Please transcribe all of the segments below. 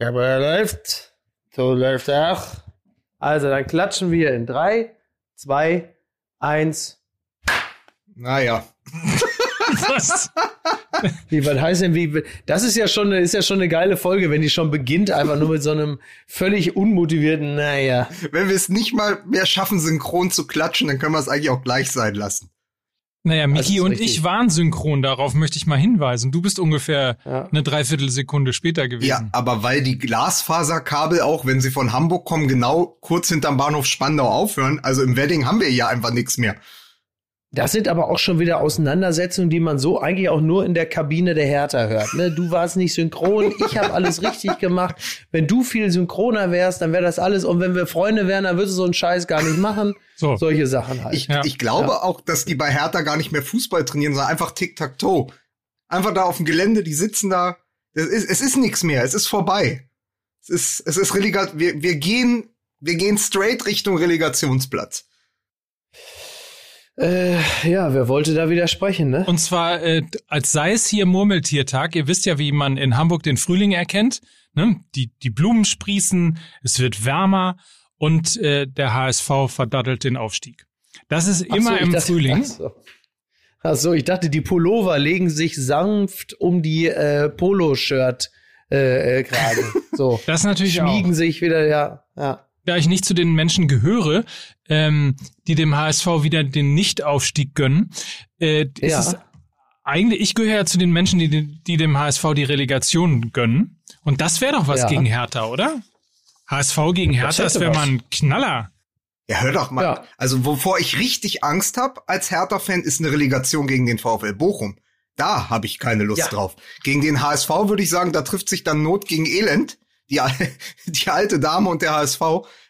Ja, aber er läuft. So läuft er auch. Also, dann klatschen wir in drei, zwei, eins. Naja. Was? Wie, was heißt denn, wie, das ist ja schon, ist ja schon eine geile Folge, wenn die schon beginnt, einfach nur mit so einem völlig unmotivierten, naja. Wenn wir es nicht mal mehr schaffen, synchron zu klatschen, dann können wir es eigentlich auch gleich sein lassen. Naja, Miki und richtig. ich waren synchron, darauf möchte ich mal hinweisen. Du bist ungefähr ja. eine Dreiviertelsekunde später gewesen. Ja, aber weil die Glasfaserkabel auch, wenn sie von Hamburg kommen, genau kurz hinterm Bahnhof Spandau aufhören. Also im Wedding haben wir ja einfach nichts mehr. Das sind aber auch schon wieder Auseinandersetzungen, die man so eigentlich auch nur in der Kabine der Hertha hört. Ne? Du warst nicht synchron, ich habe alles richtig gemacht. Wenn du viel synchroner wärst, dann wäre das alles. Und wenn wir Freunde wären, dann würdest du so einen Scheiß gar nicht machen. So. Solche Sachen halt. Ich, ja. ich glaube ja. auch, dass die bei Hertha gar nicht mehr Fußball trainieren, sondern einfach Tic-Tac-Toe. Einfach da auf dem Gelände, die sitzen da. Es ist, es ist nichts mehr, es ist vorbei. Es ist, es ist Relegat, wir, wir gehen, wir gehen straight Richtung Relegationsplatz. Äh, ja, wer wollte da widersprechen, ne? Und zwar, äh, als sei es hier Murmeltiertag. Ihr wisst ja, wie man in Hamburg den Frühling erkennt. Ne? Die, die Blumen sprießen, es wird wärmer und äh, der HSV verdattelt den Aufstieg. Das ist immer so, im dachte, Frühling. Ach so. ach so, ich dachte, die Pullover legen sich sanft um die äh, Poloshirt äh, äh, gerade. So. Das natürlich Schmiegen auch. sich wieder, ja. ja da ich nicht zu den Menschen gehöre, ähm, die dem HSV wieder den Nichtaufstieg gönnen, äh, ist ja. es eigentlich, ich gehöre ja zu den Menschen, die, die dem HSV die Relegation gönnen. Und das wäre doch was ja. gegen Hertha, oder? HSV gegen Hertha, das, wäre mal ein Knaller. Ja, hör doch mal. Ja. Also, wovor ich richtig Angst habe als Hertha-Fan, ist eine Relegation gegen den VfL Bochum. Da habe ich keine Lust ja. drauf. Gegen den HSV würde ich sagen, da trifft sich dann Not gegen Elend. Die, die alte Dame und der HSV.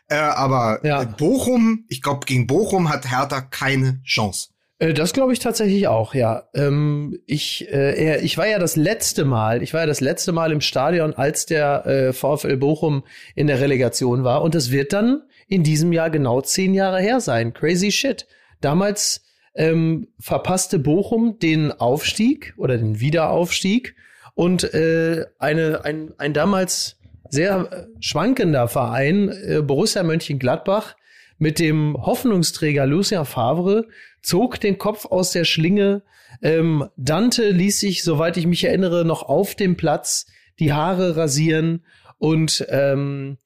Äh, aber ja. Bochum, ich glaube, gegen Bochum hat Hertha keine Chance. Äh, das glaube ich tatsächlich auch, ja. Ähm, ich, äh, ich war ja das letzte Mal, ich war ja das letzte Mal im Stadion, als der äh, VfL Bochum in der Relegation war. Und es wird dann in diesem Jahr genau zehn Jahre her sein. Crazy shit. Damals ähm, verpasste Bochum den Aufstieg oder den Wiederaufstieg und äh, eine, ein, ein damals sehr äh, schwankender Verein, äh, Borussia Mönchengladbach, mit dem Hoffnungsträger Lucien Favre, zog den Kopf aus der Schlinge. Ähm, Dante ließ sich, soweit ich mich erinnere, noch auf dem Platz die Haare rasieren und ähm,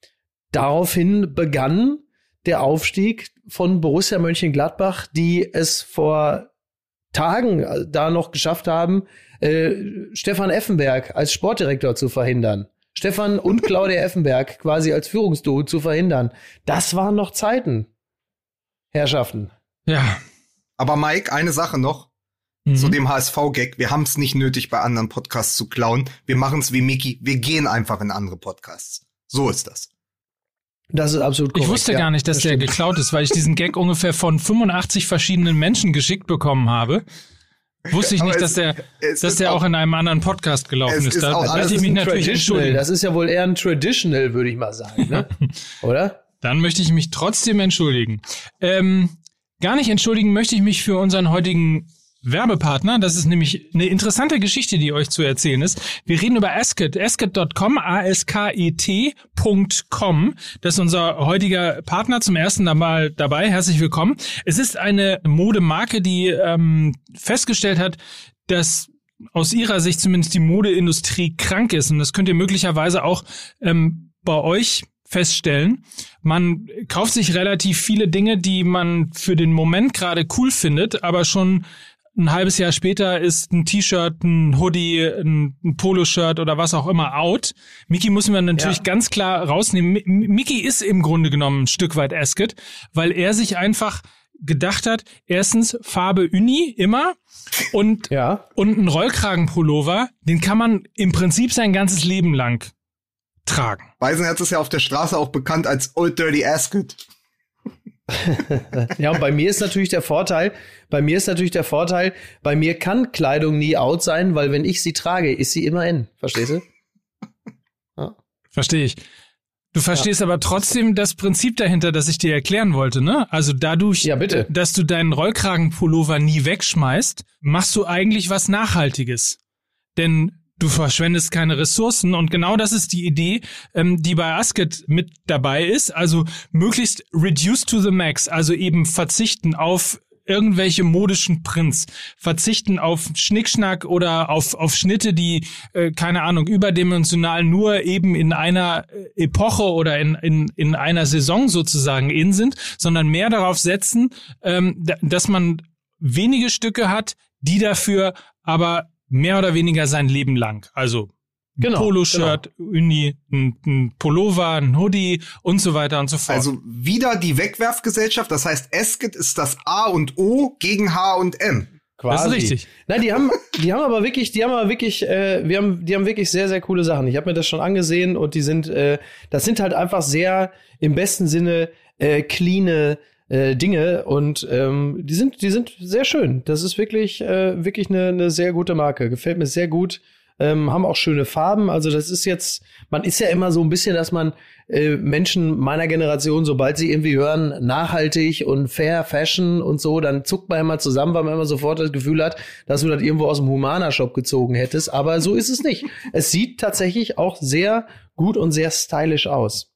daraufhin begann der Aufstieg von Borussia Mönchengladbach, die es vor Tagen äh, da noch geschafft haben, äh, Stefan Effenberg als Sportdirektor zu verhindern. Stefan und Claudia Effenberg quasi als Führungsduo zu verhindern. Das waren noch Zeiten, Herrschaften. Ja. Aber Mike, eine Sache noch. Mhm. Zu dem HSV-Gag. Wir haben es nicht nötig, bei anderen Podcasts zu klauen. Wir machen es wie Mickey. Wir gehen einfach in andere Podcasts. So ist das. Das ist absolut korrekt. Ich wusste ja, gar nicht, dass das der stimmt. geklaut ist, weil ich diesen Gag ungefähr von 85 verschiedenen Menschen geschickt bekommen habe. Wusste ich nicht, dass der, dass der auch, in einem anderen Podcast gelaufen ist. ist. Da lasse ich mich natürlich entschuldigen. Das ist ja wohl eher ein Traditional, würde ich mal sagen, ne? oder? Dann möchte ich mich trotzdem entschuldigen. Ähm, gar nicht entschuldigen möchte ich mich für unseren heutigen Werbepartner. Das ist nämlich eine interessante Geschichte, die euch zu erzählen ist. Wir reden über Asket, asket.com, A-S-K-E-T.com. Das ist unser heutiger Partner zum ersten Mal dabei. Herzlich willkommen. Es ist eine Modemarke, die ähm, festgestellt hat, dass aus ihrer Sicht zumindest die Modeindustrie krank ist. Und das könnt ihr möglicherweise auch ähm, bei euch feststellen. Man kauft sich relativ viele Dinge, die man für den Moment gerade cool findet, aber schon ein halbes Jahr später ist ein T-Shirt, ein Hoodie, ein, ein Poloshirt oder was auch immer out. Mickey müssen wir natürlich ja. ganz klar rausnehmen. M Mickey ist im Grunde genommen ein Stück weit Asket, weil er sich einfach gedacht hat, erstens Farbe Uni immer und, ja. und ein Rollkragenpullover, den kann man im Prinzip sein ganzes Leben lang tragen. Weisenherz ist ja auf der Straße auch bekannt als Old Dirty Asket. ja, und bei mir ist natürlich der Vorteil, bei mir ist natürlich der Vorteil, bei mir kann Kleidung nie out sein, weil wenn ich sie trage, ist sie immer in. Verstehst du? Ja. Verstehe ich. Du verstehst ja. aber trotzdem das Prinzip dahinter, das ich dir erklären wollte, ne? Also dadurch, ja, bitte. dass du deinen Rollkragenpullover nie wegschmeißt, machst du eigentlich was Nachhaltiges. Denn du verschwendest keine Ressourcen. Und genau das ist die Idee, ähm, die bei Asket mit dabei ist. Also möglichst reduce to the max, also eben verzichten auf irgendwelche modischen Prints, verzichten auf Schnickschnack oder auf, auf Schnitte, die, äh, keine Ahnung, überdimensional nur eben in einer äh, Epoche oder in, in, in einer Saison sozusagen in sind, sondern mehr darauf setzen, ähm, dass man wenige Stücke hat, die dafür aber mehr oder weniger sein Leben lang. Also ein genau, Poloshirt, genau. Uni, ein, ein, Pullover, ein Hoodie und so weiter und so fort. Also wieder die Wegwerfgesellschaft, das heißt Esket ist das A und O gegen H und M. Quasi. Das ist richtig. Nein, die haben, die haben aber wirklich, die haben aber wirklich, äh, wir haben, die haben wirklich sehr, sehr coole Sachen. Ich habe mir das schon angesehen und die sind, äh, das sind halt einfach sehr im besten Sinne äh, cleane äh, Dinge und ähm, die sind, die sind sehr schön. Das ist wirklich, äh, wirklich eine, eine sehr gute Marke. Gefällt mir sehr gut ähm, haben auch schöne Farben. Also das ist jetzt, man ist ja immer so ein bisschen, dass man äh, Menschen meiner Generation, sobald sie irgendwie hören, nachhaltig und fair Fashion und so, dann zuckt man immer zusammen, weil man immer sofort das Gefühl hat, dass du das irgendwo aus dem Humana-Shop gezogen hättest. Aber so ist es nicht. Es sieht tatsächlich auch sehr gut und sehr stylisch aus.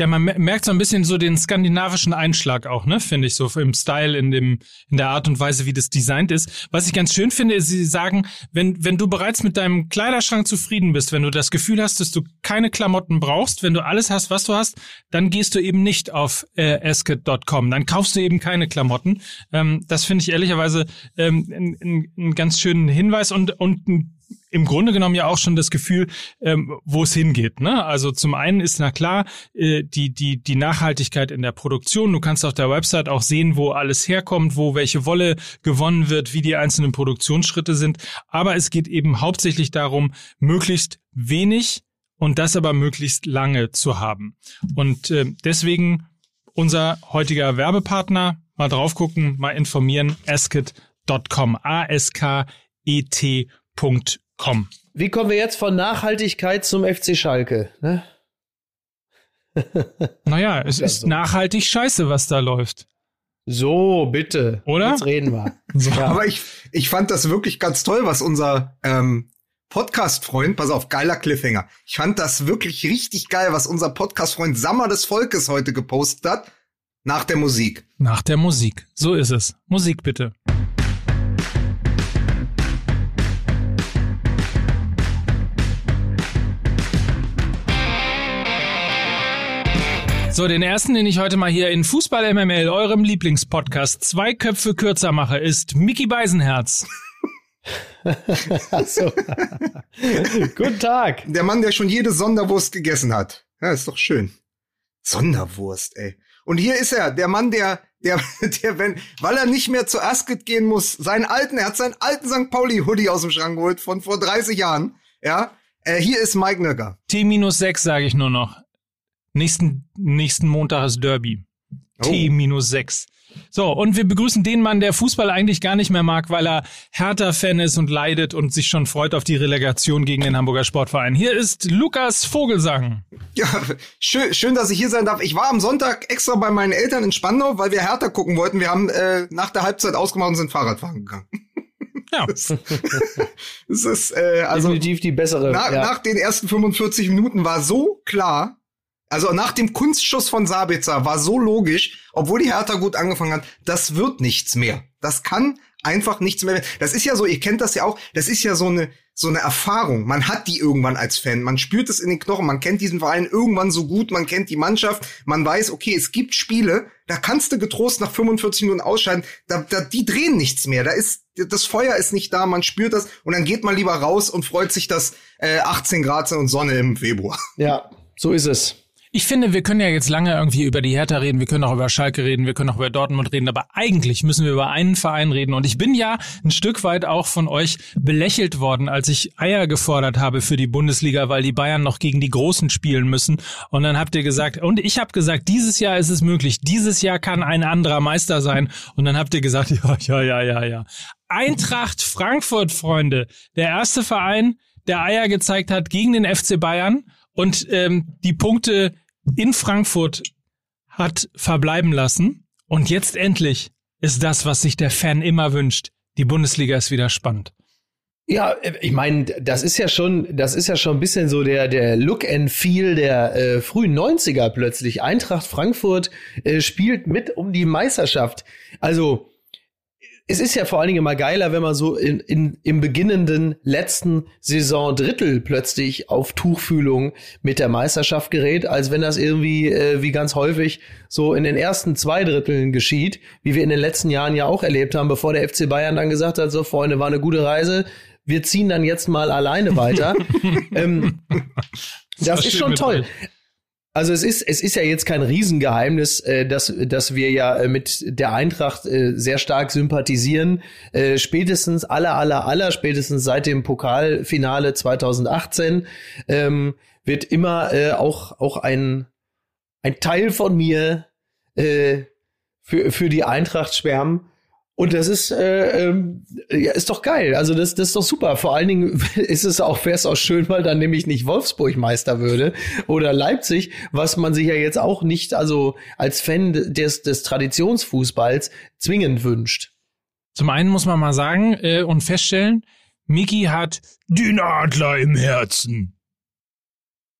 Ja, man merkt so ein bisschen so den skandinavischen Einschlag auch, ne, finde ich so im Style, in dem, in der Art und Weise, wie das designt ist. Was ich ganz schön finde, ist, sie sagen, wenn, wenn du bereits mit deinem Kleiderschrank zufrieden bist, wenn du das Gefühl hast, dass du keine Klamotten brauchst, wenn du alles hast, was du hast, dann gehst du eben nicht auf äh, esket.com, dann kaufst du eben keine Klamotten. Ähm, das finde ich ehrlicherweise ähm, einen ganz schönen Hinweis und, und ein im Grunde genommen ja auch schon das Gefühl, ähm, wo es hingeht. Ne? Also zum einen ist na klar äh, die die die Nachhaltigkeit in der Produktion. Du kannst auf der Website auch sehen, wo alles herkommt, wo welche Wolle gewonnen wird, wie die einzelnen Produktionsschritte sind. Aber es geht eben hauptsächlich darum, möglichst wenig und das aber möglichst lange zu haben. Und äh, deswegen unser heutiger Werbepartner mal drauf gucken, mal informieren. Asket.com. A S K E T.com kommen. Wie kommen wir jetzt von Nachhaltigkeit zum FC Schalke? Ne? naja, es ist so. nachhaltig scheiße, was da läuft. So, bitte. Oder? Jetzt reden wir. So. Ja. Aber ich, ich fand das wirklich ganz toll, was unser ähm, Podcast-Freund, pass auf, geiler Cliffhanger. Ich fand das wirklich richtig geil, was unser Podcast-Freund Sammer des Volkes heute gepostet hat. Nach der Musik. Nach der Musik. So ist es. Musik bitte. So, den ersten, den ich heute mal hier in Fußball MML, eurem Lieblingspodcast, zwei Köpfe kürzer mache, ist Mickey Beisenherz. so. Guten Tag. Der Mann, der schon jede Sonderwurst gegessen hat. Ja, ist doch schön. Sonderwurst, ey. Und hier ist er, der Mann, der, der, der, wenn, weil er nicht mehr zu Asket gehen muss, seinen alten, er hat seinen alten St. Pauli-Hoodie aus dem Schrank geholt von vor 30 Jahren. Ja, äh, hier ist Mike Nöcker. T-6 sage ich nur noch. Nächsten, nächsten Montag ist Derby. Oh. T minus sechs. So, und wir begrüßen den Mann, der Fußball eigentlich gar nicht mehr mag, weil er Hertha-Fan ist und leidet und sich schon freut auf die Relegation gegen den Hamburger Sportverein. Hier ist Lukas Vogelsang. Ja, schön, schön, dass ich hier sein darf. Ich war am Sonntag extra bei meinen Eltern in Spandau, weil wir Hertha gucken wollten. Wir haben äh, nach der Halbzeit ausgemacht und sind Fahrradfahren gegangen. Ja. Das, das ist äh, also definitiv die bessere. Na, ja. Nach den ersten 45 Minuten war so klar, also nach dem Kunstschuss von Sabitzer war so logisch, obwohl die Hertha gut angefangen hat, das wird nichts mehr. Das kann einfach nichts mehr. Das ist ja so, ihr kennt das ja auch, das ist ja so eine so eine Erfahrung. Man hat die irgendwann als Fan. Man spürt es in den Knochen. Man kennt diesen Verein irgendwann so gut. Man kennt die Mannschaft. Man weiß, okay, es gibt Spiele, da kannst du getrost nach 45 Minuten ausscheiden. Da, da, die drehen nichts mehr. Da ist, das Feuer ist nicht da. Man spürt das. Und dann geht man lieber raus und freut sich, dass äh, 18 Grad sind und Sonne im Februar. Ja, so ist es. Ich finde, wir können ja jetzt lange irgendwie über die Hertha reden, wir können auch über Schalke reden, wir können auch über Dortmund reden, aber eigentlich müssen wir über einen Verein reden. Und ich bin ja ein Stück weit auch von euch belächelt worden, als ich Eier gefordert habe für die Bundesliga, weil die Bayern noch gegen die Großen spielen müssen. Und dann habt ihr gesagt, und ich habe gesagt, dieses Jahr ist es möglich, dieses Jahr kann ein anderer Meister sein. Und dann habt ihr gesagt, ja, ja, ja, ja, ja. Eintracht Frankfurt, Freunde, der erste Verein, der Eier gezeigt hat gegen den FC Bayern und ähm, die Punkte in Frankfurt hat verbleiben lassen. Und jetzt endlich ist das, was sich der Fan immer wünscht. Die Bundesliga ist wieder spannend. Ja, ich meine, das ist ja schon, das ist ja schon ein bisschen so der der Look and Feel der äh, frühen 90er plötzlich. Eintracht Frankfurt äh, spielt mit um die Meisterschaft. Also es ist ja vor allen Dingen immer geiler, wenn man so in, in, im beginnenden letzten Saison Drittel plötzlich auf Tuchfühlung mit der Meisterschaft gerät, als wenn das irgendwie äh, wie ganz häufig so in den ersten zwei Dritteln geschieht, wie wir in den letzten Jahren ja auch erlebt haben, bevor der FC Bayern dann gesagt hat, so Freunde, war eine gute Reise, wir ziehen dann jetzt mal alleine weiter. ähm, das, das ist schon toll. Rein. Also es ist, es ist ja jetzt kein Riesengeheimnis, äh, dass, dass wir ja äh, mit der Eintracht äh, sehr stark sympathisieren. Äh, spätestens aller, aller, aller, spätestens seit dem Pokalfinale 2018 ähm, wird immer äh, auch, auch ein, ein Teil von mir äh, für, für die Eintracht schwärmen. Und das ist, äh, ähm, ja, ist doch geil. Also das, das ist doch super. Vor allen Dingen ist es auch, wäre es auch schön, weil dann nämlich nicht Wolfsburg Meister würde oder Leipzig, was man sich ja jetzt auch nicht, also als Fan des, des Traditionsfußballs zwingend wünscht. Zum einen muss man mal sagen äh, und feststellen, Miki hat den Adler im Herzen.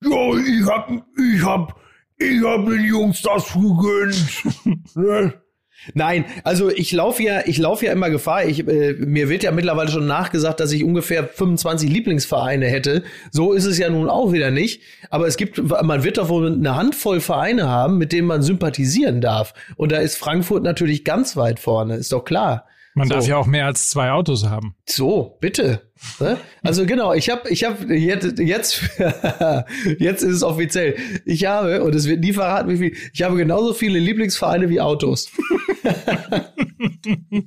Ja, ich hab, ich hab, ich hab den Jungs das gegönnt. ne? Nein, also ich laufe ja, ich laufe ja immer Gefahr. Ich, äh, mir wird ja mittlerweile schon nachgesagt, dass ich ungefähr 25 Lieblingsvereine hätte. So ist es ja nun auch wieder nicht. Aber es gibt, man wird doch wohl eine Handvoll Vereine haben, mit denen man sympathisieren darf. Und da ist Frankfurt natürlich ganz weit vorne, ist doch klar. Man so. darf ja auch mehr als zwei Autos haben. So, bitte. Also genau, ich habe, ich habe jetzt, jetzt, jetzt ist es offiziell. Ich habe und es wird nie verraten, wie viel. Ich habe genauso viele Lieblingsvereine wie Autos.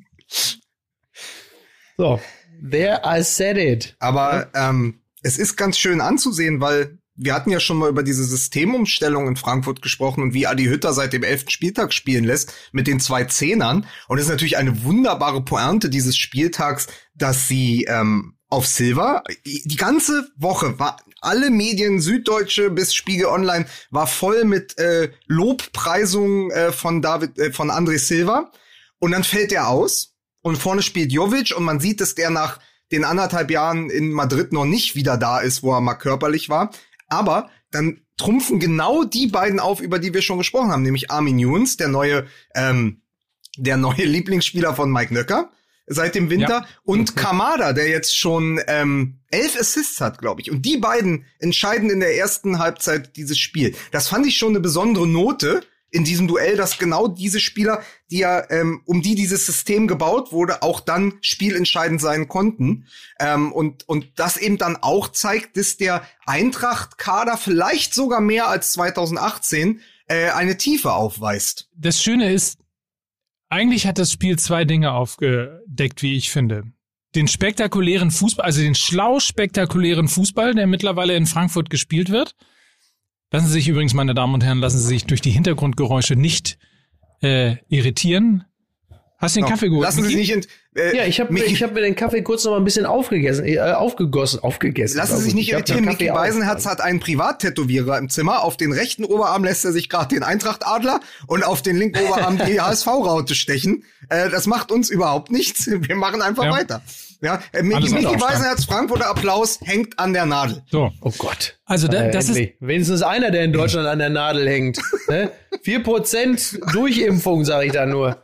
so, there I said it. Aber ähm, es ist ganz schön anzusehen, weil wir hatten ja schon mal über diese Systemumstellung in Frankfurt gesprochen und wie Adi Hütter seit dem elften Spieltag spielen lässt mit den zwei Zehnern. Und es ist natürlich eine wunderbare Pointe dieses Spieltags, dass sie ähm, auf Silver die ganze Woche war alle Medien, Süddeutsche bis Spiegel Online, war voll mit äh, Lobpreisungen äh, von David, äh, von André Silva. Und dann fällt er aus und vorne spielt Jovic und man sieht, dass der nach den anderthalb Jahren in Madrid noch nicht wieder da ist, wo er mal körperlich war. Aber dann trumpfen genau die beiden auf, über die wir schon gesprochen haben, nämlich Armin Younes, der neue, ähm, der neue Lieblingsspieler von Mike Nöcker seit dem Winter ja. und. Kamada, der jetzt schon ähm, elf Assists hat, glaube ich. Und die beiden entscheiden in der ersten Halbzeit dieses Spiel. Das fand ich schon eine besondere Note, in diesem Duell, dass genau diese Spieler, die ja, ähm, um die dieses System gebaut wurde, auch dann spielentscheidend sein konnten. Ähm, und, und das eben dann auch zeigt, dass der Eintracht-Kader vielleicht sogar mehr als 2018 äh, eine Tiefe aufweist. Das Schöne ist, eigentlich hat das Spiel zwei Dinge aufgedeckt, wie ich finde. Den spektakulären Fußball, also den schlau spektakulären Fußball, der mittlerweile in Frankfurt gespielt wird Lassen Sie sich übrigens, meine Damen und Herren, lassen Sie sich durch die Hintergrundgeräusche nicht äh, irritieren. Hast du den no. Kaffee geholt? Lassen Sie sich nicht in, äh, Ja, ich habe ich hab mir den Kaffee kurz noch mal ein bisschen aufgegessen, äh, aufgegossen, aufgegessen. Lassen Sie sich nicht irritieren. Micky Beisenherz hat einen Privattätowierer im Zimmer. Auf den rechten Oberarm lässt er sich gerade den Eintracht-Adler und auf den linken Oberarm die HSV-Raute stechen. Äh, das macht uns überhaupt nichts. Wir machen einfach ja. weiter. Ja, äh, Micky, Micky Beisenherz, Frankfurter Applaus hängt an der Nadel. So. Oh Gott. Also da, das ist wenigstens einer, der in Deutschland an der Nadel hängt. Ne? Vier Prozent Durchimpfung, sage ich da nur.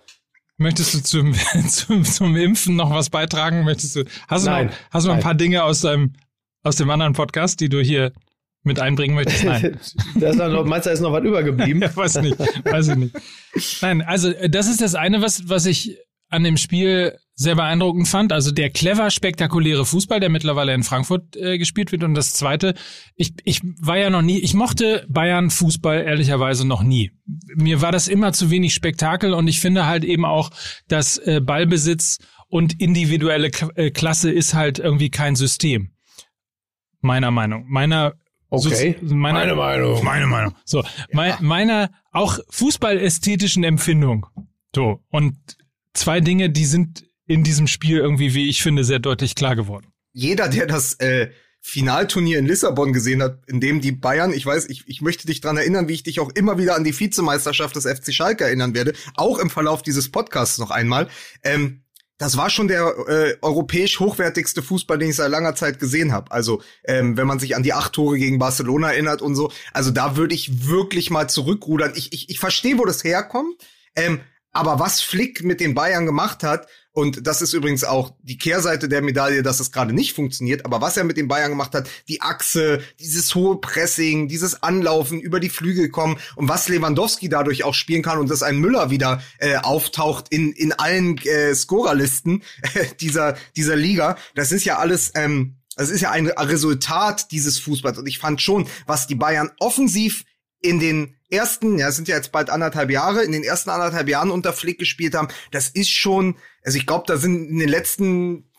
Möchtest du zum, zum, zum Impfen noch was beitragen? Möchtest du, hast du Nein. noch, hast du noch ein paar Dinge aus deinem, aus dem anderen Podcast, die du hier mit einbringen möchtest? Nein. das ist noch, meinst du, da ist noch was übergeblieben? ja, weiß nicht, weiß ich nicht. Nein, also das ist das eine, was, was ich an dem Spiel sehr beeindruckend fand. Also der clever, spektakuläre Fußball, der mittlerweile in Frankfurt äh, gespielt wird. Und das Zweite, ich, ich war ja noch nie, ich mochte Bayern Fußball ehrlicherweise noch nie. Mir war das immer zu wenig Spektakel und ich finde halt eben auch, dass äh, Ballbesitz und individuelle K äh, Klasse ist halt irgendwie kein System. Meiner Meinung. Meiner Okay. So, meiner, meine Meinung. Meine Meinung. So, ja. me meiner auch fußballästhetischen Empfindung. So. Und zwei Dinge, die sind in diesem Spiel irgendwie, wie ich finde, sehr deutlich klar geworden. Jeder, der das äh, Finalturnier in Lissabon gesehen hat, in dem die Bayern, ich weiß, ich, ich möchte dich dran erinnern, wie ich dich auch immer wieder an die Vizemeisterschaft des FC Schalke erinnern werde, auch im Verlauf dieses Podcasts noch einmal. Ähm, das war schon der äh, europäisch hochwertigste Fußball, den ich seit langer Zeit gesehen habe. Also ähm, wenn man sich an die acht Tore gegen Barcelona erinnert und so, also da würde ich wirklich mal zurückrudern. Ich, ich, ich verstehe, wo das herkommt, ähm, aber was Flick mit den Bayern gemacht hat, und das ist übrigens auch die Kehrseite der Medaille, dass es gerade nicht funktioniert. Aber was er mit den Bayern gemacht hat, die Achse, dieses hohe Pressing, dieses Anlaufen, über die Flügel kommen und was Lewandowski dadurch auch spielen kann und dass ein Müller wieder äh, auftaucht in, in allen äh, Scorerlisten äh, dieser, dieser Liga. Das ist ja alles, ähm, das ist ja ein Resultat dieses Fußballs. Und ich fand schon, was die Bayern offensiv in den ersten, ja, sind ja jetzt bald anderthalb Jahre, in den ersten anderthalb Jahren unter Flick gespielt haben, das ist schon, also ich glaube, da sind in den letzten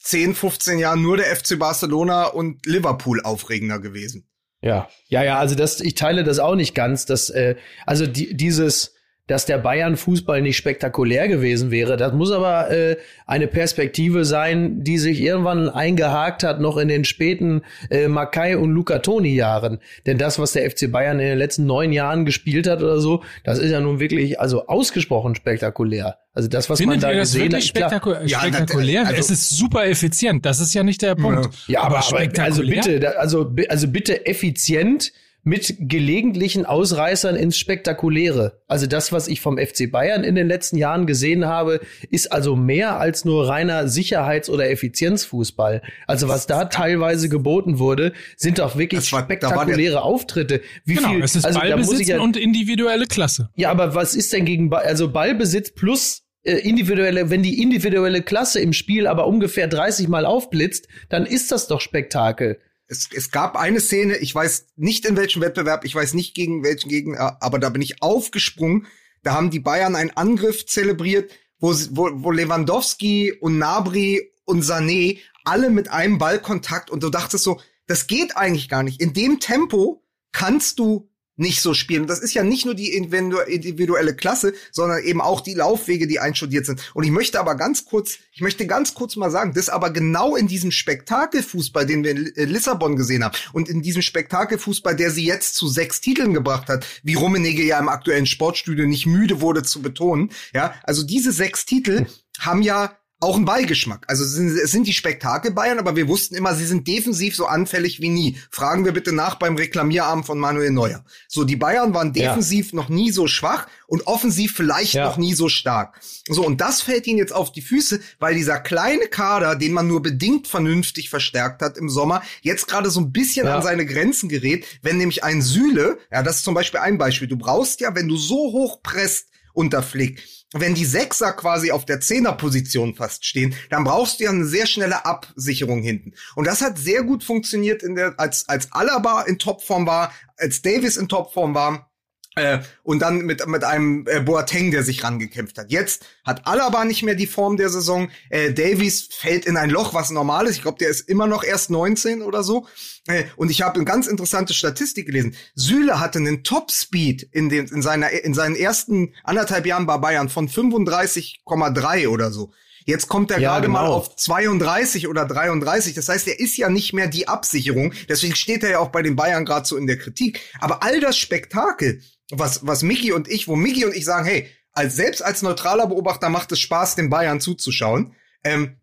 10, 15 Jahren nur der FC Barcelona und Liverpool aufregender gewesen. Ja, ja, ja, also das, ich teile das auch nicht ganz, dass, äh, also die, dieses, dass der Bayern-Fußball nicht spektakulär gewesen wäre. Das muss aber äh, eine Perspektive sein, die sich irgendwann eingehakt hat, noch in den späten äh, Makai und Luca Toni-Jahren. Denn das, was der FC Bayern in den letzten neun Jahren gespielt hat oder so, das ist ja nun wirklich also ausgesprochen spektakulär. Also das, was Findet man da ihr das gesehen wirklich hat. spektaku Ja, spektakulär? also- es ist super effizient. Das ist ja nicht der Punkt. Ja, aber, aber also spektakulär? bitte, da- also, also bitte effizient mit gelegentlichen Ausreißern ins Spektakuläre. Also das, was ich vom FC Bayern in den letzten Jahren gesehen habe, ist also mehr als nur reiner Sicherheits- oder Effizienzfußball. Also was da teilweise geboten wurde, sind doch wirklich war- spektakuläre Auftritte. Wie Genau, viel, es ist also Ballbesitz ja, und individuelle Klasse. ja, aber was ist denn gegen Ball, also Ballbesitz plus äh, individuelle, wenn die individuelle Klasse im Spiel aber ungefähr 30 Mal aufblitzt, dann ist das doch Spektakel. Es, es gab eine Szene, ich weiß nicht in welchem Wettbewerb, ich weiß nicht gegen welchen Gegner, aber da bin ich aufgesprungen. Da haben die Bayern einen Angriff zelebriert, wo, wo, wo Lewandowski und Nabri und Sané alle mit einem Ballkontakt und du dachtest so, das geht eigentlich gar nicht. In dem Tempo kannst du nicht so spielen. Das ist ja nicht nur die individu- individuelle Klasse, sondern eben auch die Laufwege, die einstudiert sind. Und ich möchte aber ganz kurz, ich möchte ganz kurz mal sagen, das aber genau in diesem Spektakelfußball, den wir in Li- Lissabon gesehen haben, und in diesem Spektakelfußball, der sie jetzt zu sechs Titeln gebracht hat, wie Rummenigge ja im aktuellen Sportstudio nicht müde wurde zu betonen, ja, also diese sechs Titel haben ja auch einen Beigeschmack. Also es sind, es sind die Spektakel Bayern, aber wir wussten immer, sie sind defensiv so anfällig wie nie. Fragen wir bitte nach beim Reklamierarm von Manuel Neuer. So, die Bayern waren Ja. defensiv noch nie so schwach und offensiv vielleicht Ja. noch nie so stark. So, und das fällt ihnen jetzt auf die Füße, weil dieser kleine Kader, den man nur bedingt vernünftig verstärkt hat im Sommer, jetzt gerade so ein bisschen Ja. an seine Grenzen gerät, wenn nämlich ein Süle, ja, das ist zum Beispiel ein Beispiel, du brauchst ja, wenn du so hoch presst, unter Flick. Wenn die Sechser quasi auf der Zehnerposition fast stehen, dann brauchst du ja eine sehr schnelle Absicherung hinten. Und das hat sehr gut funktioniert in der, als, als Alaba in Topform war, als Davis in Topform war. Äh, und dann mit, mit einem äh, Boateng, der sich rangekämpft hat. Jetzt hat Alaba nicht mehr die Form der Saison. Äh, Davies fällt in ein Loch, was normal ist. Ich glaube, der ist immer noch erst 19 oder so. Äh, und ich habe eine ganz interessante Statistik gelesen. Süle hatte einen Topspeed in, den, in, seiner, in seinen ersten anderthalb Jahren bei Bayern von 35,3 oder so. Jetzt kommt er Ja, gerade mal genau. auf 32 oder 33. Das heißt, er ist ja nicht mehr die Absicherung. Deswegen steht er ja auch bei den Bayern gerade so in der Kritik. Aber all das Spektakel, was, was Mickey und ich, wo Mickey und ich sagen, hey, als, selbst als neutraler Beobachter macht es Spaß, den Bayern zuzuschauen. Ähm,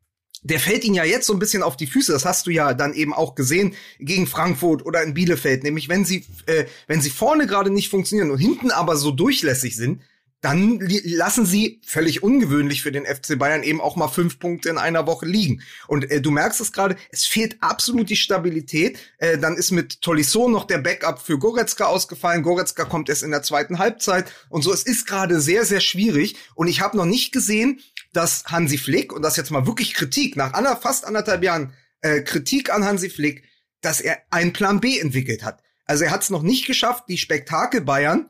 der fällt ihnen ja jetzt so ein bisschen auf die Füße. Das hast du ja dann eben auch gesehen gegen Frankfurt oder in Bielefeld. Nämlich, wenn sie, äh, wenn sie vorne gerade nicht funktionieren und hinten aber so durchlässig sind, dann lassen sie völlig ungewöhnlich für den FC Bayern eben auch mal fünf Punkte in einer Woche liegen. Und äh, du merkst es gerade, es fehlt absolut die Stabilität. Äh, dann ist mit Tolisso noch der Backup für Goretzka ausgefallen. Goretzka kommt erst in der zweiten Halbzeit und so. Es ist gerade sehr, sehr schwierig. Und ich habe noch nicht gesehen, dass Hansi Flick, und das jetzt mal wirklich Kritik, nach ander, fast anderthalb Jahren äh, Kritik an Hansi Flick, dass er einen Plan B entwickelt hat. Also er hat es noch nicht geschafft, die Spektakel Bayern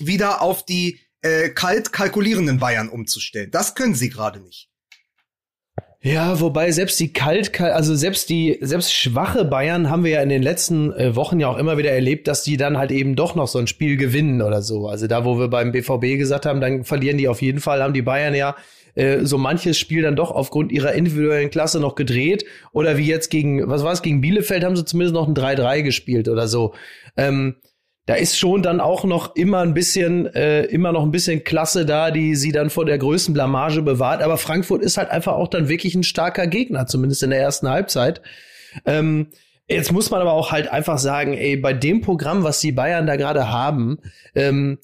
wieder auf die äh, kalt kalkulierenden Bayern umzustellen. Das können sie gerade nicht. Ja, wobei selbst die kalt, also selbst die, selbst schwache Bayern haben wir ja in den letzten äh, Wochen ja auch immer wieder erlebt, dass die dann halt eben doch noch so ein Spiel gewinnen oder so. Also da, wo wir beim BVB gesagt haben, dann verlieren die auf jeden Fall, haben die Bayern ja äh, so manches Spiel dann doch aufgrund ihrer individuellen Klasse noch gedreht. Oder wie jetzt gegen, was war es, gegen Bielefeld haben sie zumindest noch ein 3-3 gespielt oder so. Ähm, da ist schon dann auch noch immer ein bisschen, äh, immer noch ein bisschen Klasse da, die sie dann vor der größten Blamage bewahrt. Aber Frankfurt ist halt einfach auch dann wirklich ein starker Gegner, zumindest in der ersten Halbzeit. Ähm, jetzt muss man aber auch halt einfach sagen, ey, bei dem Programm, was die Bayern da gerade haben, ähm,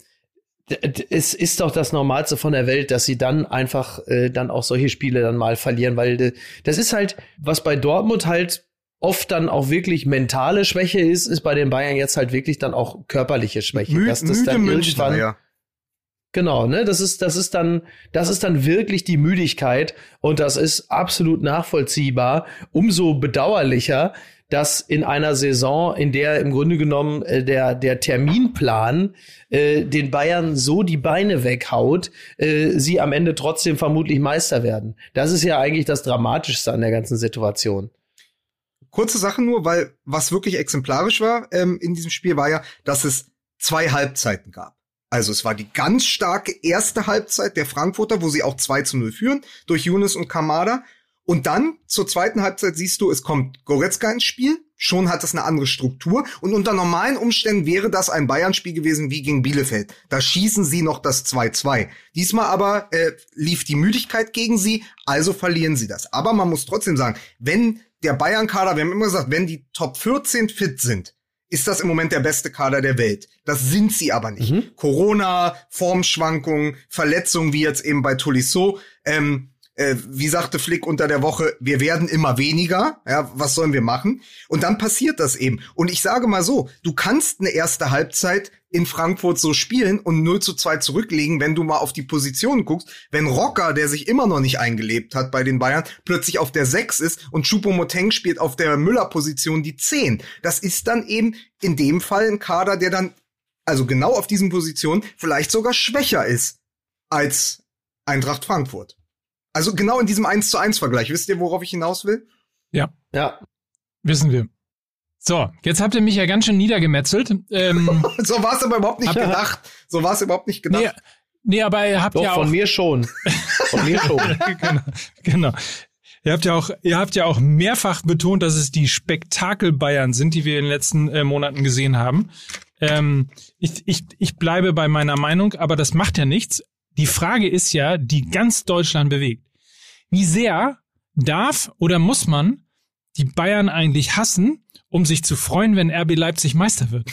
es ist doch das Normalste von der Welt, dass sie dann einfach äh, dann auch solche Spiele dann mal verlieren, weil äh, das ist halt, was bei Dortmund halt oft dann auch wirklich mentale Schwäche ist, ist bei den Bayern jetzt halt wirklich dann auch körperliche Schwäche. Mü dass das müde dann Münchner, irgendwann, ja. Genau, ne, das ist, das ist dann, das ist dann wirklich die Müdigkeit und das ist absolut nachvollziehbar. Umso bedauerlicher, dass in einer Saison, in der im Grunde genommen äh, der, der Terminplan äh, den Bayern so die Beine weghaut, äh, sie am Ende trotzdem vermutlich Meister werden. Das ist ja eigentlich das Dramatischste an der ganzen Situation. Kurze Sache nur, weil was wirklich exemplarisch war ähm, in diesem Spiel war ja, dass es zwei Halbzeiten gab. Also es war die ganz starke erste Halbzeit der Frankfurter, wo sie auch 2 zu 0 führen, durch Younes und Kamada. Und dann zur zweiten Halbzeit siehst du, es kommt Goretzka ins Spiel. Schon hat es eine andere Struktur. Und unter normalen Umständen wäre das ein Bayern-Spiel gewesen wie gegen Bielefeld. Da schießen sie noch das 2-2. Diesmal aber äh, lief die Müdigkeit gegen sie, also verlieren sie das. Aber man muss trotzdem sagen, wenn der Bayern-Kader, wir haben immer gesagt, wenn die Top 14 fit sind, ist das im Moment der beste Kader der Welt. Das sind sie aber nicht. Mhm. Corona, Formschwankungen, Verletzungen wie jetzt eben bei Tolisso. Ähm, äh, wie sagte Flick unter der Woche, wir werden immer weniger. Ja, was sollen wir machen? Und dann passiert das eben. Und ich sage mal so, du kannst eine erste Halbzeit in Frankfurt so spielen und 0 zu 2 zurücklegen, wenn du mal auf die Positionen guckst. Wenn Rocker, der sich immer noch nicht eingelebt hat bei den Bayern, plötzlich auf der 6 ist und Choupo-Moteng spielt auf der Müller-Position die 10. Das ist dann eben in dem Fall ein Kader, der dann, also genau auf diesen Positionen, vielleicht sogar schwächer ist als Eintracht Frankfurt. Also genau in diesem 1 zu 1 Vergleich. Wisst ihr, worauf ich hinaus will? Ja, Ja, wissen wir. So, jetzt habt ihr mich ja ganz schön niedergemetzelt. Ähm, So war es aber überhaupt nicht Hab- gedacht. So war es überhaupt nicht gedacht. nee, nee, aber ihr habt doch, ja auch von mir schon. Von mir schon. genau, genau. Ihr habt ja auch, ihr habt ja auch mehrfach betont, dass es die Spektakel Bayern sind, die wir in den letzten äh, Monaten gesehen haben. Ähm, ich, ich, ich bleibe bei meiner Meinung, aber das macht ja nichts. Die Frage ist ja, die ganz Deutschland bewegt. Wie sehr darf oder muss man die Bayern eigentlich hassen, um sich zu freuen, wenn RB Leipzig Meister wird?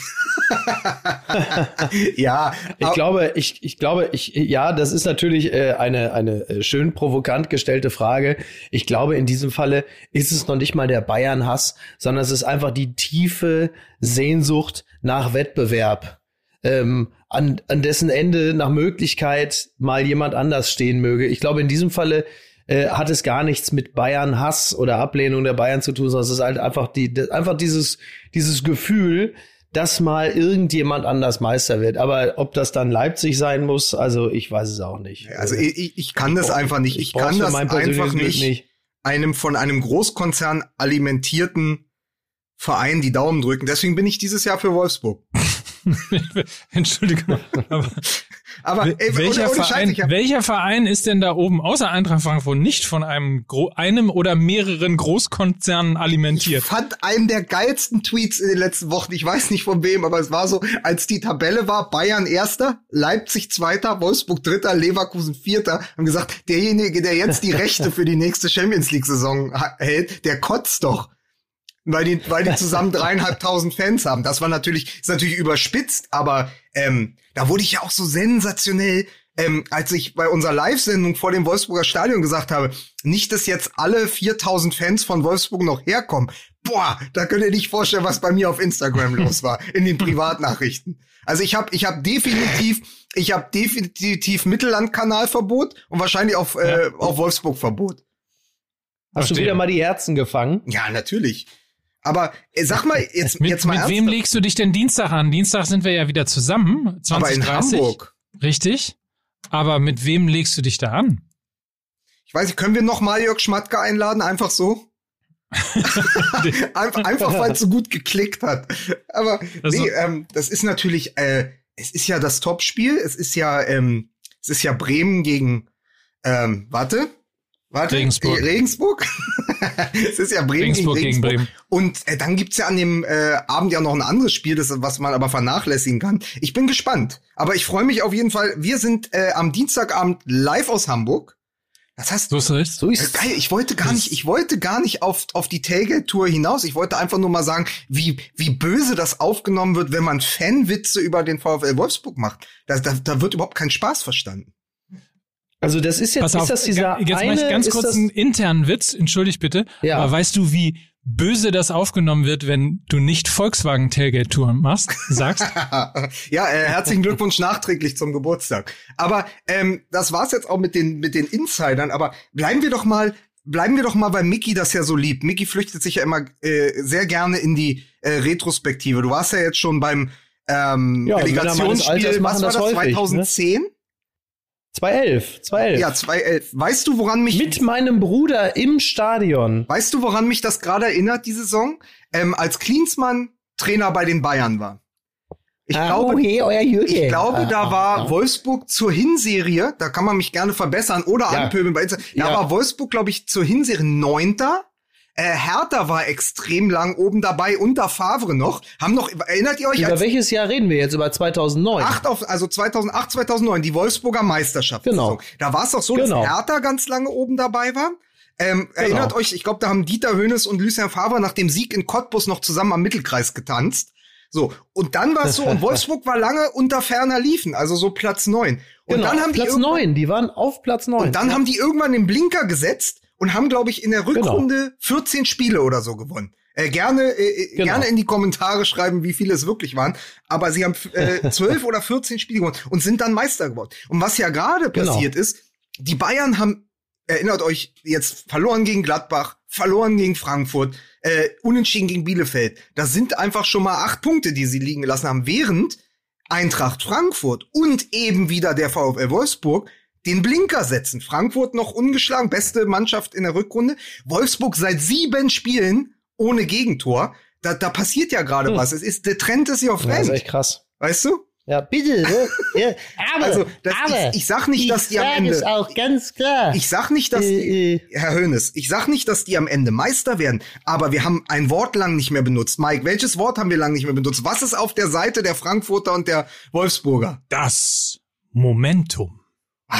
ja, Ich glaube, ich, ich glaube, ich, ja, das ist natürlich äh, eine, eine äh, schön provokant gestellte Frage. Ich glaube, in diesem Falle ist es noch nicht mal der Bayern-Hass, sondern es ist einfach die tiefe Sehnsucht nach Wettbewerb. Ähm, an, an dessen Ende nach Möglichkeit mal jemand anders stehen möge. Ich glaube, in diesem Falle äh, hat es gar nichts mit Bayern Hass oder Ablehnung der Bayern zu tun, sondern es ist halt einfach die einfach dieses dieses Gefühl, dass mal irgendjemand anders Meister wird. Aber ob das dann Leipzig sein muss, also ich weiß es auch nicht. also ich, ich- ich kann das einfach nicht. Ich, brauch's kann das einfach Glück nicht, einem von einem Großkonzern alimentierten Verein die Daumen drücken. Deswegen bin ich dieses Jahr für Wolfsburg. Entschuldigung. Aber Aber ey, welcher, ohne, ohne Scheiß, Verein, ich hab, welcher Verein ist denn da oben außer Eintracht Frankfurt nicht von einem, Gro einem oder mehreren Großkonzernen ich alimentiert? fand einen der geilsten Tweets in den letzten Wochen. Ich weiß nicht von wem, aber es war so, als die Tabelle war, Bayern erster, Leipzig zweiter, Wolfsburg dritter, Leverkusen vierter, haben gesagt, derjenige, der jetzt die Rechte für die nächste Champions League Saison hält, der kotzt doch. Weil die, weil die zusammen dreieinhalbtausend Fans haben. Das war natürlich, ist natürlich überspitzt, aber ähm, da wurde ich ja auch so sensationell, ähm, als ich bei unserer Live-Sendung vor dem Wolfsburger Stadion gesagt habe, nicht, dass jetzt alle 4000 Fans von Wolfsburg noch herkommen. Boah, da könnt ihr nicht vorstellen, was bei mir auf Instagram los war, in den Privatnachrichten. Also ich habe ich hab definitiv, ich habe definitiv Mittellandkanalverbot und wahrscheinlich auf, äh, auf Wolfsburg-Verbot. Hast du Verstehe. wieder mal die Herzen gefangen? Ja, natürlich. Aber äh, sag mal, jetzt, Mit, jetzt mal mit wem ernsthaft. legst du dich denn Dienstag an? Dienstag sind wir ja wieder zusammen. 20, Aber in 30. Hamburg. Richtig. Aber mit wem legst du dich da an? Ich weiß nicht, können wir noch mal Jörg Schmatke einladen? Einfach so? einfach, einfach weil es so gut geklickt hat. Aber Also- nee, ähm, das ist natürlich, äh, es ist ja das Topspiel. Es ist ja, ähm, es ist ja Bremen gegen, ähm, warte, warte, Regensburg. Regensburg. es ist ja Bremen gegen Regensburg. Gegen Bremen. Und äh, dann gibt's ja an dem äh, Abend ja noch ein anderes Spiel, das, was man aber vernachlässigen kann. Ich bin gespannt. Aber ich freue mich auf jeden Fall. Wir sind äh, am Dienstagabend live aus Hamburg. Das heißt, so ist es. So ist geil. Ich wollte gar nicht, ich wollte gar nicht auf, auf die Tailgate-Tour hinaus. Ich wollte einfach nur mal sagen, wie, wie böse das aufgenommen wird, wenn man Fanwitze über den VfL Wolfsburg macht. Da, da, da wird überhaupt kein Spaß verstanden. Also das ist jetzt, Pass auf, ist das dieser jetzt eine, ich ganz kurz einen internen Witz, entschuldigt bitte. Ja. Aber weißt du, wie böse das aufgenommen wird, wenn du nicht Volkswagen Tailgate Touren machst, sagst? ja, äh, herzlichen Glückwunsch nachträglich zum Geburtstag. Aber ähm, das war's jetzt auch mit den mit den Insidern. Aber bleiben wir doch mal bleiben wir doch mal, weil Mickey das ja so liebt. Mickey flüchtet sich ja immer äh, sehr gerne in die äh, Retrospektive. Du warst ja jetzt schon beim ähm, ja, Relegationsspiel, was war das, häufig, 2010? Ne? 2011, 2011. Ja, 2011. Weißt du, woran mich... Mit meinem Bruder im Stadion. Weißt du, woran mich das gerade erinnert, die Saison? Ähm, als Klinsmann Trainer bei den Bayern war. Ich ah, glaube, okay, euer Jürgen. ich glaube, ah, da ah, war ah, Wolfsburg zur Hinserie, da kann man mich gerne verbessern oder ja. anpöbeln. Da ja. war Wolfsburg, glaube ich, zur Hinserie Neunter äh, Hertha war extrem lang oben dabei, unter Favre noch. Haben noch, erinnert ihr euch? Über welches Jahr reden wir jetzt? Über 2009? Acht auf, also 2008, 2009, die Wolfsburger Meisterschaft. Genau. Da war es doch so, genau. dass Hertha ganz lange oben dabei war. Ähm, genau. Erinnert euch, ich glaube, da haben Dieter Hönes und Lucien Favre nach dem Sieg in Cottbus noch zusammen am Mittelkreis getanzt. So, und dann war es so, und Wolfsburg war lange unter ferner Liefen, also so Platz neun. Und genau, dann haben Platz die neun, die waren auf Platz neun. Und dann ja. haben die irgendwann den Blinker gesetzt und haben, glaube ich, in der genau. Rückrunde genau. 14 Spiele oder so gewonnen. Äh, gerne, äh, äh, genau. gerne in die Kommentare schreiben, wie viele es wirklich waren. Aber sie haben äh, 12 oder 14 Spiele gewonnen und sind dann Meister geworden. Und was ja gerade genau. passiert ist, die Bayern haben, erinnert euch, jetzt verloren gegen Gladbach, verloren gegen Frankfurt, äh, unentschieden gegen Bielefeld. Das sind einfach schon mal acht Punkte, die sie liegen gelassen haben, während Eintracht Frankfurt und eben wieder der VfL Wolfsburg den Blinker setzen. Frankfurt noch ungeschlagen, beste Mannschaft in der Rückrunde. Wolfsburg seit sieben Spielen ohne Gegentor. Da, da passiert ja gerade hm. was. Es ist, der Trend ist ja auf ja, Das ist echt krass. Weißt du? Ja, bitte. Ne? Ja, aber, also, das, aber ich, ich sag nicht, dass die am Ende. Ist auch ganz klar. Ich sag nicht, dass die, äh, Herr Hönes, ich sag nicht, dass die am Ende Meister werden, aber wir haben ein Wort lang nicht mehr benutzt. Mike, welches Wort haben wir lang nicht mehr benutzt? Was ist auf der Seite der Frankfurter und der Wolfsburger? Das Momentum.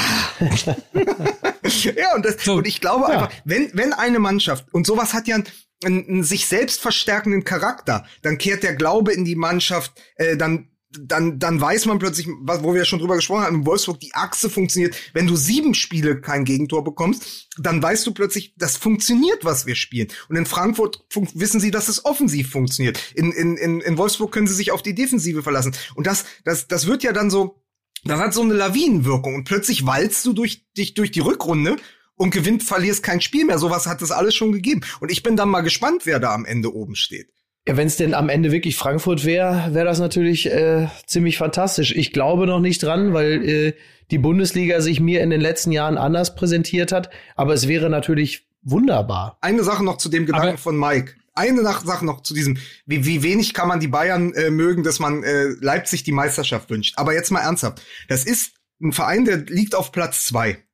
ja, und, das, so, und ich glaube ja. einfach, wenn, wenn eine Mannschaft, und sowas hat ja einen, einen sich selbst verstärkenden Charakter, dann kehrt der Glaube in die Mannschaft, äh, dann dann, dann weiß man plötzlich, was, wo wir ja schon drüber gesprochen haben, in Wolfsburg, die Achse funktioniert. Wenn du sieben Spiele kein Gegentor bekommst, dann weißt du plötzlich, das funktioniert, was wir spielen. Und in Frankfurt wissen sie, dass es offensiv funktioniert. In, in, in, in Wolfsburg können sie sich auf die Defensive verlassen. Und das, das, das wird ja dann so, das hat so eine Lawinenwirkung und plötzlich walzt du durch dich durch die Rückrunde und gewinnt, verlierst kein Spiel mehr. Sowas hat es alles schon gegeben. Und ich bin dann mal gespannt, wer da am Ende oben steht. Ja, wenn es denn am Ende wirklich Frankfurt wäre, wäre das natürlich äh, ziemlich fantastisch. Ich glaube noch nicht dran, weil äh, die Bundesliga sich mir in den letzten Jahren anders präsentiert hat. Aber es wäre natürlich wunderbar. Eine Sache noch zu dem Gedanken Aber von Mike eine Sache noch zu diesem, wie, wie wenig kann man die Bayern äh, mögen, dass man äh, Leipzig die Meisterschaft wünscht. Aber jetzt mal ernsthaft. Das ist ein Verein, der liegt auf Platz zwei.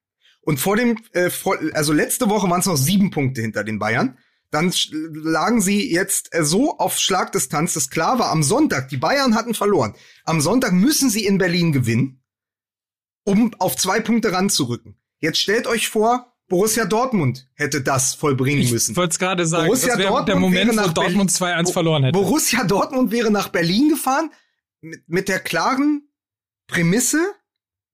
Und vor dem, äh, vor, also letzte Woche waren es noch sieben Punkte hinter den Bayern. Dann lagen sie jetzt äh, so auf Schlagdistanz, dass klar war, am Sonntag, die Bayern hatten verloren. Am Sonntag müssen sie in Berlin gewinnen, um auf zwei Punkte ranzurücken. Jetzt stellt euch vor, Borussia Dortmund hätte das vollbringen müssen. Ich wollte es gerade sagen, Borussia Dortmund der Moment, wo Dortmund 2-1 verloren hätte. Borussia Dortmund wäre nach Berlin gefahren mit, mit der klaren Prämisse,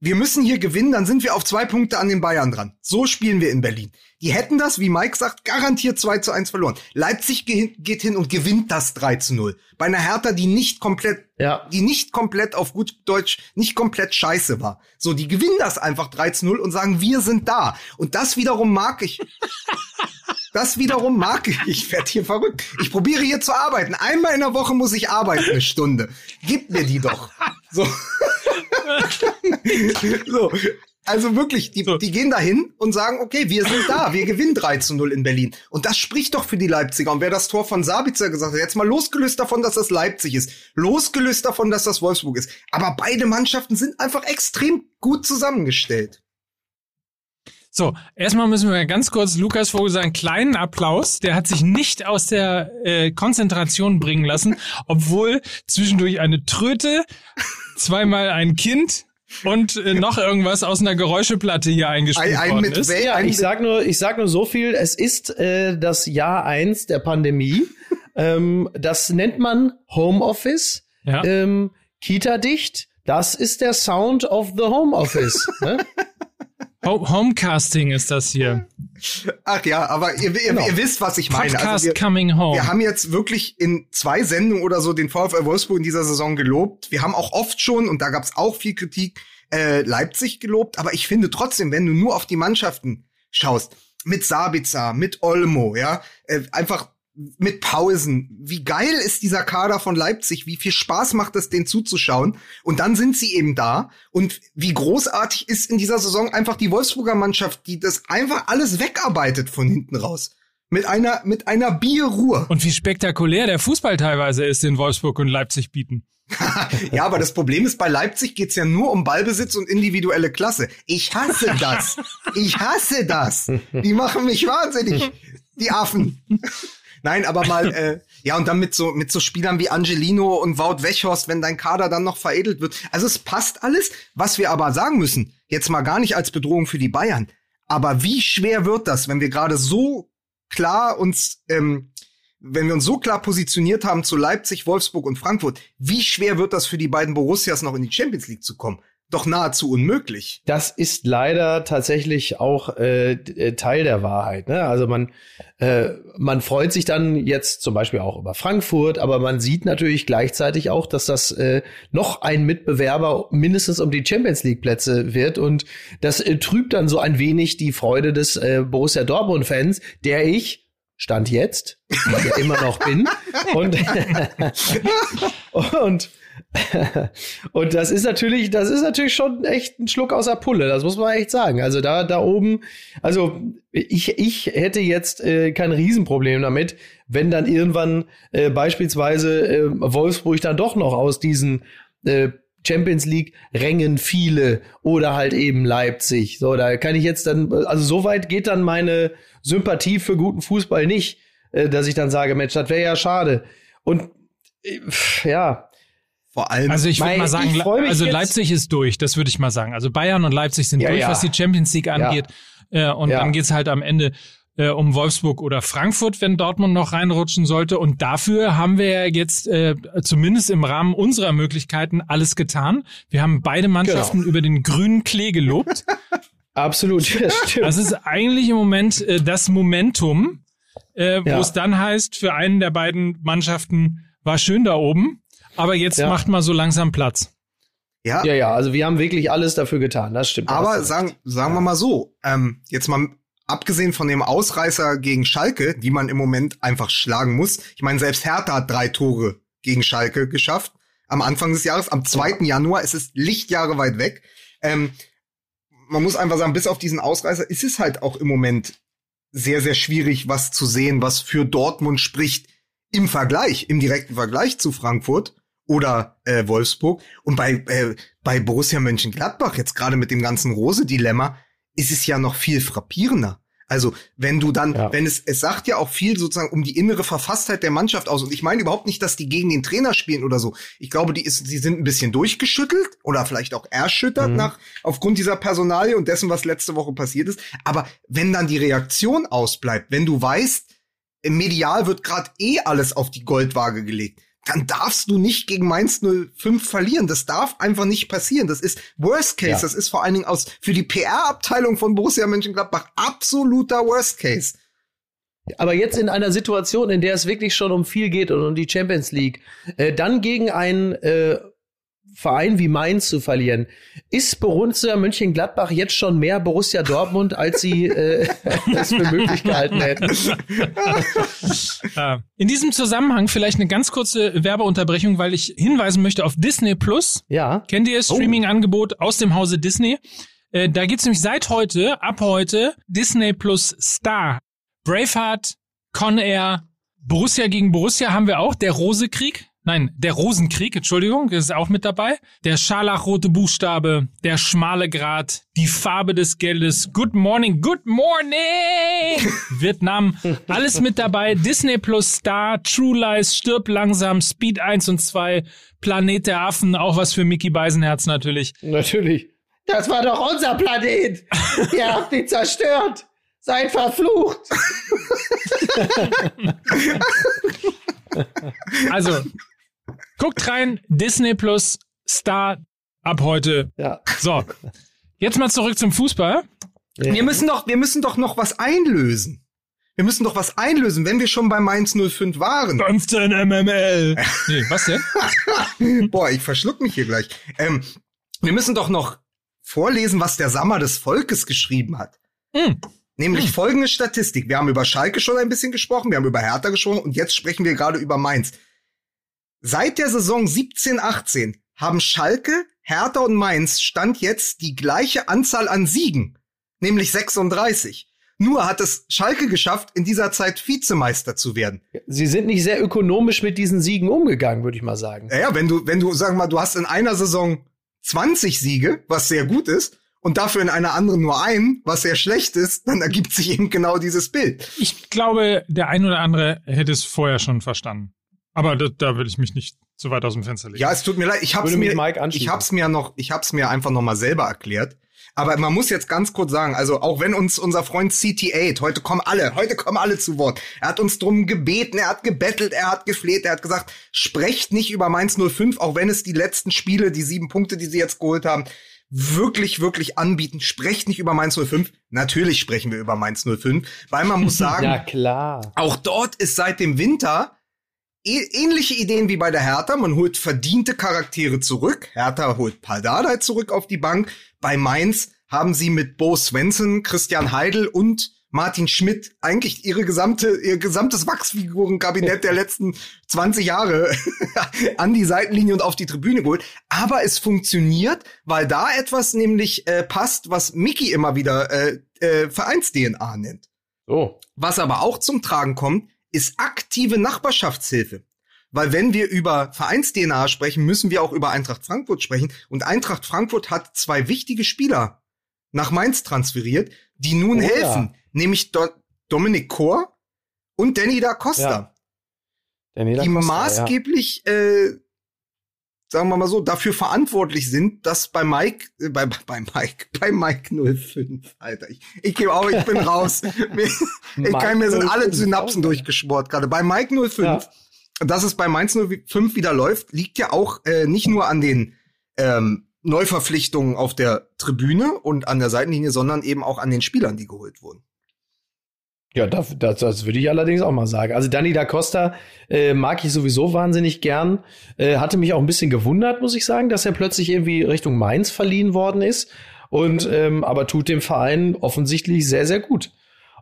wir müssen hier gewinnen, dann sind wir auf zwei Punkte an den Bayern dran. So spielen wir in Berlin. Die hätten das, wie Mike sagt, garantiert 2 zu 1 verloren. Leipzig ge geht hin und gewinnt das 3 zu 0. Bei einer Hertha, die nicht komplett, ja. die nicht komplett auf gut Deutsch, nicht komplett scheiße war. So, die gewinnen das einfach 3 zu 0 und sagen, wir sind da. Und das wiederum mag ich. Das wiederum mag ich. Ich werde hier verrückt. Ich probiere hier zu arbeiten. Einmal in der Woche muss ich arbeiten, eine Stunde. Gib mir die doch. So. so. Also wirklich, die, so. die gehen dahin und sagen, okay, wir sind da, wir gewinnen 3 zu 0 in Berlin. Und das spricht doch für die Leipziger. Und wer das Tor von Sabitzer gesagt hat, jetzt mal losgelöst davon, dass das Leipzig ist, losgelöst davon, dass das Wolfsburg ist. Aber beide Mannschaften sind einfach extrem gut zusammengestellt. So, erstmal müssen wir ganz kurz Lukas Vogel sagen, kleinen Applaus. Der hat sich nicht aus der äh, Konzentration bringen lassen, obwohl zwischendurch eine Tröte, zweimal ein Kind und äh, noch irgendwas aus einer Geräuscheplatte hier eingespielt ein, ein worden ist. Ja, ich sag nur, ich sag nur so viel. Es ist äh, das Jahr eins der Pandemie. ähm, das nennt man Homeoffice. Ja. Ähm, Kita dicht. Das ist der Sound of the Homeoffice. ne? Homecasting ist das hier. Ach ja, aber ihr, ihr, genau. ihr wisst, was ich meine. Also Podcast also wir, coming home. Wir haben jetzt wirklich in zwei Sendungen oder so den VfL Wolfsburg in dieser Saison gelobt. Wir haben auch oft schon, und da gab es auch viel Kritik, äh, Leipzig gelobt. Aber ich finde trotzdem, wenn du nur auf die Mannschaften schaust, mit Sabitzer, mit Olmo, ja, äh, einfach mit Pausen. Wie geil ist dieser Kader von Leipzig? Wie viel Spaß macht es, den zuzuschauen? Und dann sind sie eben da. Und wie großartig ist in dieser Saison einfach die Wolfsburger Mannschaft, die das einfach alles wegarbeitet von hinten raus. Mit einer, mit einer Bierruhe. Und wie spektakulär der Fußball teilweise ist, den Wolfsburg und Leipzig bieten. ja, aber das Problem ist, bei Leipzig geht's ja nur um Ballbesitz und individuelle Klasse. Ich hasse das. Ich hasse das. Die machen mich wahnsinnig. Die Affen. Nein, aber mal, äh, ja, und dann mit so, mit so Spielern wie Angelino und Wout Wechhorst, wenn dein Kader dann noch veredelt wird. Also es passt alles. Was wir aber sagen müssen, jetzt mal gar nicht als Bedrohung für die Bayern, aber wie schwer wird das, wenn wir gerade so klar uns, ähm, wenn wir uns so klar positioniert haben zu Leipzig, Wolfsburg und Frankfurt, wie schwer wird das für die beiden Borussias noch in die Champions League zu kommen? Doch nahezu unmöglich. Das ist leider tatsächlich auch äh, äh, Teil der Wahrheit. Ne? Also man, äh, man freut sich dann jetzt zum Beispiel auch über Frankfurt, aber man sieht natürlich gleichzeitig auch, dass das äh, noch ein Mitbewerber mindestens um die Champions League Plätze wird und das äh, trübt dann so ein wenig die Freude des äh, Borussia Dortmund Fans, der ich Stand jetzt, immer noch bin. Und, und und das ist natürlich, das ist natürlich schon echt ein Schluck aus der Pulle, das muss man echt sagen. Also da, da oben, also ich, ich hätte jetzt äh, kein Riesenproblem damit, wenn dann irgendwann äh, beispielsweise äh, Wolfsburg dann doch noch aus diesen äh, Champions League Rängen viele oder halt eben Leipzig. So, da kann ich jetzt dann, also so weit geht dann meine Sympathie für guten Fußball nicht, äh, dass ich dann sage, Mensch, das wäre ja schade. Und äh, ja, vor allem. Also ich würde mal sagen, also Leipzig ist durch, das würde ich mal sagen. Also Bayern und Leipzig sind ja, durch, ja. was die Champions League angeht. Ja. Äh, und dann geht's halt am Ende äh, um Wolfsburg oder Frankfurt, wenn Dortmund noch reinrutschen sollte. Und dafür haben wir ja jetzt äh, zumindest im Rahmen unserer Möglichkeiten alles getan. Wir haben beide Mannschaften genau. über den grünen Klee gelobt. Absolut, das stimmt. Das ist eigentlich im Moment äh, das Momentum, äh, wo es dann heißt, für einen der beiden Mannschaften war schön da oben. Aber jetzt ja. macht mal so langsam Platz. Ja. ja, ja, also wir haben wirklich alles dafür getan, das stimmt. Aber sagen, sagen wir mal so, ähm, jetzt mal abgesehen von dem Ausreißer gegen Schalke, die man im Moment einfach schlagen muss. Ich meine, selbst Hertha hat drei Tore gegen Schalke geschafft. Am Anfang des Jahres, am 2. Ja. Januar, es ist Lichtjahre weit weg. Ähm, man muss einfach sagen, bis auf diesen Ausreißer ist es halt auch im Moment sehr, sehr schwierig, was zu sehen, was für Dortmund spricht im Vergleich, im direkten Vergleich zu Frankfurt oder äh, Wolfsburg. Und bei, äh, bei Borussia Mönchengladbach, jetzt gerade mit dem ganzen Rose-Dilemma, ist es ja noch viel frappierender. Also, wenn du dann, ja. wenn es, es sagt ja auch viel sozusagen um die innere Verfasstheit der Mannschaft aus. Und ich meine überhaupt nicht, dass die gegen den Trainer spielen oder so. Ich glaube, die ist, die sind ein bisschen durchgeschüttelt oder vielleicht auch erschüttert mhm. nach, aufgrund dieser Personalie und dessen, was letzte Woche passiert ist. Aber wenn dann die Reaktion ausbleibt, wenn du weißt, im Medial wird gerade eh alles auf die Goldwaage gelegt, dann darfst du nicht gegen Mainz 05 verlieren. Das darf einfach nicht passieren. Das ist Worst Case. Ja. Das ist vor allen Dingen aus für die PR-Abteilung von Borussia Mönchengladbach absoluter Worst Case. Aber jetzt in einer Situation, in der es wirklich schon um viel geht und um die Champions League, äh, dann gegen einen äh, Verein wie Mainz zu verlieren. Ist Borussia Mönchengladbach jetzt schon mehr Borussia Dortmund, als sie äh, es für möglich gehalten hätten? In diesem Zusammenhang vielleicht eine ganz kurze Werbeunterbrechung, weil ich hinweisen möchte auf Disney Plus. Ja. Kennt ihr das oh. Streaming-Angebot aus dem Hause Disney? Äh, da gibt's nämlich seit heute, ab heute, Disney Plus Star. Braveheart, Con Air, Borussia gegen Borussia haben wir auch, der Rosekrieg Nein, der Rosenkrieg, Entschuldigung, ist auch mit dabei. Der scharlachrote Buchstabe, der schmale Grat, die Farbe des Geldes, Good Morning, Good Morning! Vietnam, alles mit dabei. Disney Plus Star, True Lies, Stirb langsam, Speed 1 und 2, Planet der Affen, auch was für Mickey Beisenherz natürlich. Natürlich. Das war doch unser Planet. Ihr habt ihn zerstört. Seid verflucht. Also, guckt rein, Disney Plus Star ab heute. Ja. So, jetzt mal zurück zum Fußball. Wir müssen doch, wir müssen doch noch was einlösen. Wir müssen doch was einlösen, wenn wir schon bei Mainz 05 waren. 15 MML. Nee, was denn? Boah, ich verschluck mich hier gleich. Ähm, wir müssen doch noch vorlesen, was der Sammer des Volkes geschrieben hat. Hm. Nämlich Hm. folgende Statistik. Wir haben über Schalke schon ein bisschen gesprochen, wir haben über Hertha gesprochen und jetzt sprechen wir gerade über Mainz. Seit der Saison 17-18 haben Schalke, Hertha und Mainz Stand jetzt die gleiche Anzahl an Siegen, nämlich 36. Nur hat es Schalke geschafft, in dieser Zeit Vizemeister zu werden. Sie sind nicht sehr ökonomisch mit diesen Siegen umgegangen, würde ich mal sagen. Naja, wenn du, wenn du, sag mal, du hast in einer Saison 20 Siege, was sehr gut ist, und dafür in einer anderen nur einen, was sehr schlecht ist, dann ergibt sich eben genau dieses Bild. Ich glaube, der ein oder andere hätte es vorher schon verstanden. Aber da, da will ich mich nicht zu weit aus dem Fenster legen. Ja, es tut mir leid, ich hab's Würde mir, ich hab's mir noch, ich hab's mir einfach noch mal selber erklärt. Aber man muss jetzt ganz kurz sagen, also auch wenn uns unser Freund CT8, heute kommen alle, heute kommen alle zu Wort. Er hat uns drum gebeten, er hat gebettelt, er hat gefleht, er hat gesagt, sprecht nicht über Mainz 05, auch wenn es die letzten Spiele, die sieben Punkte, die sie jetzt geholt haben, wirklich, wirklich anbieten. Sprecht nicht über Mainz 05. Natürlich sprechen wir über Mainz 05, weil man muss sagen, Ja, klar. auch dort ist seit dem Winter ähnliche Ideen wie bei der Hertha. Man holt verdiente Charaktere zurück. Hertha holt Paldadei zurück auf die Bank. Bei Mainz haben sie mit Bo Svensson, Christian Heidel und Martin Schmidt eigentlich ihre gesamte, ihr gesamtes Wachsfigurenkabinett der letzten 20 Jahre an die Seitenlinie und auf die Tribüne geholt. Aber es funktioniert, weil da etwas nämlich äh, passt, was Mickey immer wieder äh, äh, Vereins-DNA nennt. So. Was aber auch zum Tragen kommt, ist aktive Nachbarschaftshilfe. Weil wenn wir über Vereins-DNA sprechen, müssen wir auch über Eintracht Frankfurt sprechen. Und Eintracht Frankfurt hat zwei wichtige Spieler nach Mainz transferiert, die nun Oh ja. helfen. Nämlich Do Dominik Kor und Danny da Costa. Ja. Daniela die Costa, maßgeblich, äh, sagen wir mal so, dafür verantwortlich sind, dass bei Mike, äh, bei, bei Mike, bei Mike 05, Alter, ich, ich gebe auf, ich bin raus. Mir, ich kann, mir sind alle 05, Synapsen durchgeschmort gerade. Bei Mike 05, Ja. dass es bei Mainz 05 wieder läuft, liegt ja auch äh, nicht nur an den ähm, Neuverpflichtungen auf der Tribüne und an der Seitenlinie, sondern eben auch an den Spielern, die geholt wurden. Ja, das, das, das würde ich allerdings auch mal sagen. Also Danny da Costa äh, mag ich sowieso wahnsinnig gern. Äh, hatte mich auch ein bisschen gewundert, muss ich sagen, dass er plötzlich irgendwie Richtung Mainz verliehen worden ist. Und ähm, aber tut dem Verein offensichtlich sehr, sehr gut.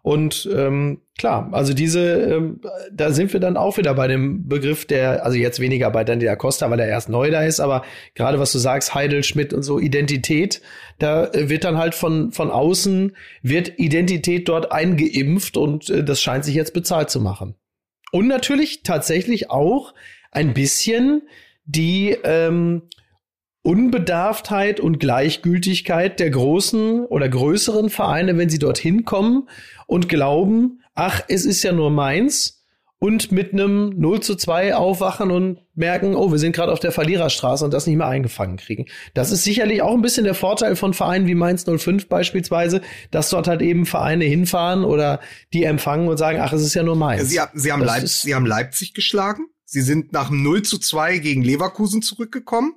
Und ähm, klar, also diese, ähm, da sind wir dann auch wieder bei dem Begriff der, also jetzt weniger bei Danny da Costa, weil er erst neu da ist, aber gerade was du sagst, Heidel, Schmidt und so, Identität, da äh, wird dann halt von, von außen, wird Identität dort eingeimpft und äh, das scheint sich jetzt bezahlt zu machen. Und natürlich tatsächlich auch ein bisschen die ähm, Unbedarftheit und Gleichgültigkeit der großen oder größeren Vereine, wenn sie dorthin kommen und glauben, ach, es ist ja nur meins und mit einem 0 zu 2 aufwachen und merken, oh, wir sind gerade auf der Verliererstraße und das nicht mehr eingefangen kriegen. Das ist sicherlich auch ein bisschen der Vorteil von Vereinen wie Mainz 05 beispielsweise, dass dort halt eben Vereine hinfahren oder die empfangen und sagen, ach, es ist ja nur meins. Sie, sie, haben, Das Leip ist- sie haben Leipzig geschlagen. Sie sind nach dem 0 zu 2 gegen Leverkusen zurückgekommen.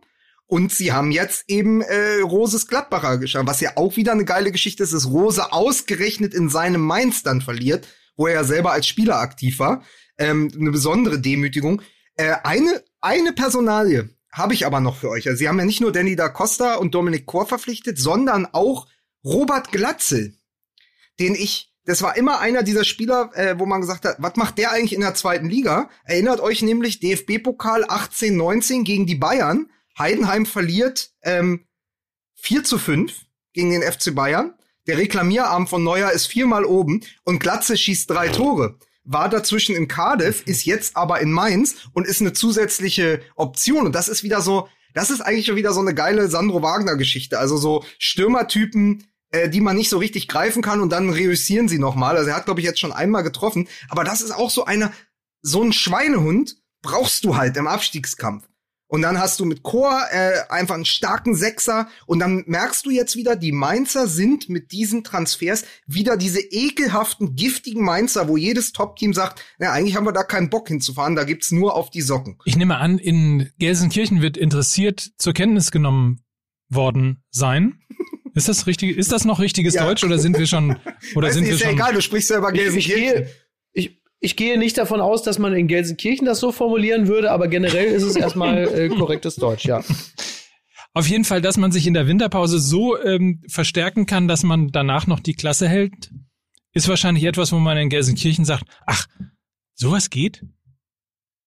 Und sie haben jetzt eben äh, Roses Gladbacher geschlagen, was ja auch wieder eine geile Geschichte ist, dass Rose ausgerechnet in seinem Mainz dann verliert, wo er ja selber als Spieler aktiv war. Ähm, eine besondere Demütigung. Äh, eine, eine Personalie habe ich aber noch für euch. Also sie haben ja nicht nur Danny da Costa und Dominik Kor verpflichtet, sondern auch Robert Glatzel, den ich, das war immer einer dieser Spieler, äh, wo man gesagt hat, was macht der eigentlich in der zweiten Liga? Erinnert euch nämlich DFB-Pokal 18, 19 gegen die Bayern. Heidenheim verliert ähm, 4 zu 5 gegen den FC Bayern. Der Reklamierarm von Neuer ist viermal oben und Glatze schießt drei Tore. war dazwischen in Cardiff, ist jetzt aber in Mainz und ist eine zusätzliche Option. Und das ist wieder so, das ist eigentlich schon wieder so eine geile Sandro Wagner-Geschichte. Also so Stürmertypen, äh, die man nicht so richtig greifen kann und dann reüssieren sie nochmal. Also er hat, glaube ich, jetzt schon einmal getroffen. Aber das ist auch so eine, so ein Schweinehund brauchst du halt im Abstiegskampf. Und dann hast du mit Chor äh, einfach einen starken Sechser. Und dann merkst du jetzt wieder, die Mainzer sind mit diesen Transfers wieder diese ekelhaften, giftigen Mainzer, wo jedes Top-Team sagt, na, eigentlich haben wir da keinen Bock hinzufahren, da gibt's nur auf die Socken. Ich nehme an, in Gelsenkirchen wird interessiert zur Kenntnis genommen worden sein. Ist das richtig? Ist das noch richtiges ja. Deutsch oder sind wir schon oder sind du, wir ist schon? Ja egal, du sprichst ja über Gelsenkirchen. Ich, ich gehe nicht davon aus, dass man in Gelsenkirchen das so formulieren würde, aber generell ist es erstmal äh, korrektes Deutsch, ja. Auf jeden Fall, dass man sich in der Winterpause so ähm, verstärken kann, dass man danach noch die Klasse hält, ist wahrscheinlich etwas, wo man in Gelsenkirchen sagt, ach, sowas geht?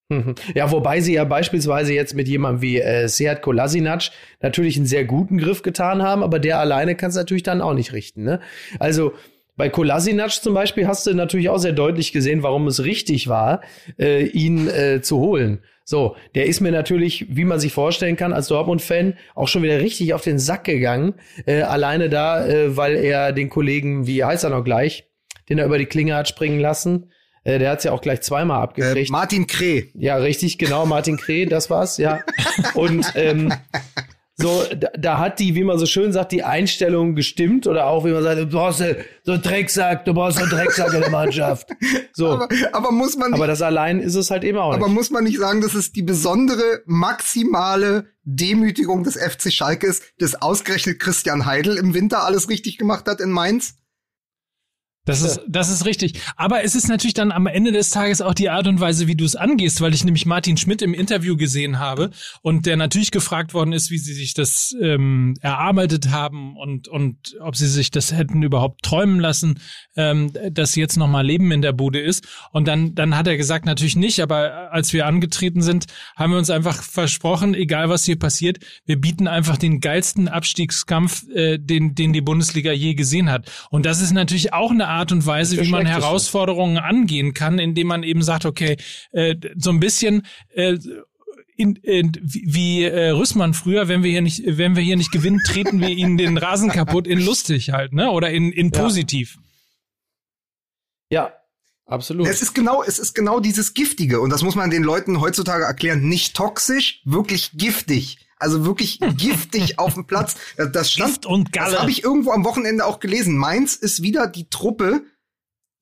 Mhm. Ja, wobei sie ja beispielsweise jetzt mit jemandem wie äh, Seat Kolasinac natürlich einen sehr guten Griff getan haben, aber der alleine kann es natürlich dann auch nicht richten. Ne? Also bei Kolasinac zum Beispiel hast du natürlich auch sehr deutlich gesehen, warum es richtig war, äh, ihn äh, zu holen. So, der ist mir natürlich, wie man sich vorstellen kann, als Dortmund-Fan auch schon wieder richtig auf den Sack gegangen. Äh, alleine da, äh, weil er den Kollegen, wie heißt er noch gleich, den er über die Klinge hat springen lassen. Äh, der hat's ja auch gleich zweimal abgekriegt. Äh, Martin Kreh. Ja, richtig, genau, Martin Kreh, das war's, ja. Und ähm, so, da, da, hat die, wie man so schön sagt, die Einstellung gestimmt oder auch, wie man sagt, du brauchst so einen Drecksack, du brauchst so einen Drecksack in der Mannschaft. So. Aber, aber muss man nicht, Aber das allein ist es halt eben auch Aber nicht. muss man nicht sagen, dass es die besondere, maximale Demütigung des FC Schalke ist, dass ausgerechnet Christian Heidel im Winter alles richtig gemacht hat in Mainz? Das ist, das ist richtig. Aber es ist natürlich dann am Ende des Tages auch die Art und Weise, wie du es angehst, weil ich nämlich Martin Schmidt im Interview gesehen habe und der natürlich gefragt worden ist, wie sie sich das ähm, erarbeitet haben und, und ob sie sich das hätten überhaupt träumen lassen, ähm, dass jetzt nochmal Leben in der Bude ist. Und dann, dann hat er gesagt, natürlich nicht, aber als wir angetreten sind, haben wir uns einfach versprochen, egal was hier passiert, wir bieten einfach den geilsten Abstiegskampf, äh, den, den die Bundesliga je gesehen hat. Und das ist natürlich auch eine Art und Weise, wie man Herausforderungen angehen kann, indem man eben sagt, okay, äh, so ein bisschen äh, in, in, wie äh, Rüssmann früher, wenn wir hier nicht, wenn wir hier nicht gewinnen, treten wir ihnen den Rasen kaputt in lustig halt, ne? Oder in, in positiv. Ja, ja absolut. Es ist genau, es ist genau dieses Giftige und das muss man den Leuten heutzutage erklären. Nicht toxisch, wirklich giftig. Also wirklich giftig auf dem Platz. Das stand, Gift und Galle. Das habe ich irgendwo am Wochenende auch gelesen. Mainz ist wieder die Truppe,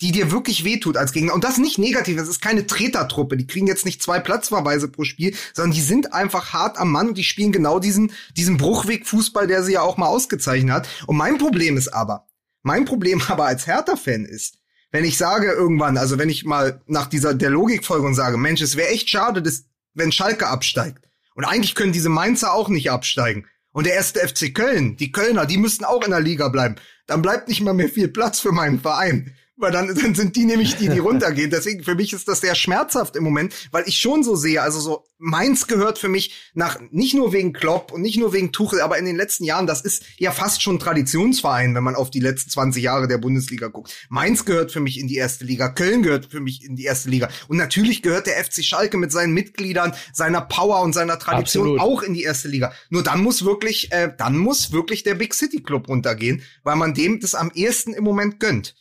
die dir wirklich wehtut als Gegner. Und das nicht negativ. Das ist keine Tretertruppe. Die kriegen jetzt nicht zwei Platzverweise pro Spiel, sondern die sind einfach hart am Mann und die spielen genau diesen, diesen Bruchweg-Fußball, der sie ja auch mal ausgezeichnet hat. Und mein Problem ist aber, mein Problem aber als Hertha-Fan ist, wenn ich sage irgendwann, also wenn ich mal nach dieser, der Logikfolge und sage, Mensch, es wäre echt schade, dass, wenn Schalke absteigt. Und eigentlich können diese Mainzer auch nicht absteigen. Und der erste FC Köln, die Kölner, die müssten auch in der Liga bleiben. Dann bleibt nicht mal mehr viel Platz für meinen Verein. Weil dann, dann sind die nämlich die, die runtergehen. Deswegen, für mich ist das sehr schmerzhaft im Moment, weil ich schon so sehe, also so, Mainz gehört für mich nach, nicht nur wegen Klopp und nicht nur wegen Tuchel, aber in den letzten Jahren, das ist ja fast schon Traditionsverein, wenn man auf die letzten 20 Jahre der Bundesliga guckt. Mainz gehört für mich in die erste Liga, Köln gehört für mich in die erste Liga. Und natürlich gehört der FC Schalke mit seinen Mitgliedern, seiner Power und seiner Tradition Absolut. auch in die erste Liga. Nur dann muss wirklich, äh, dann muss wirklich der Big City Club runtergehen, weil man dem das am ehesten im Moment gönnt.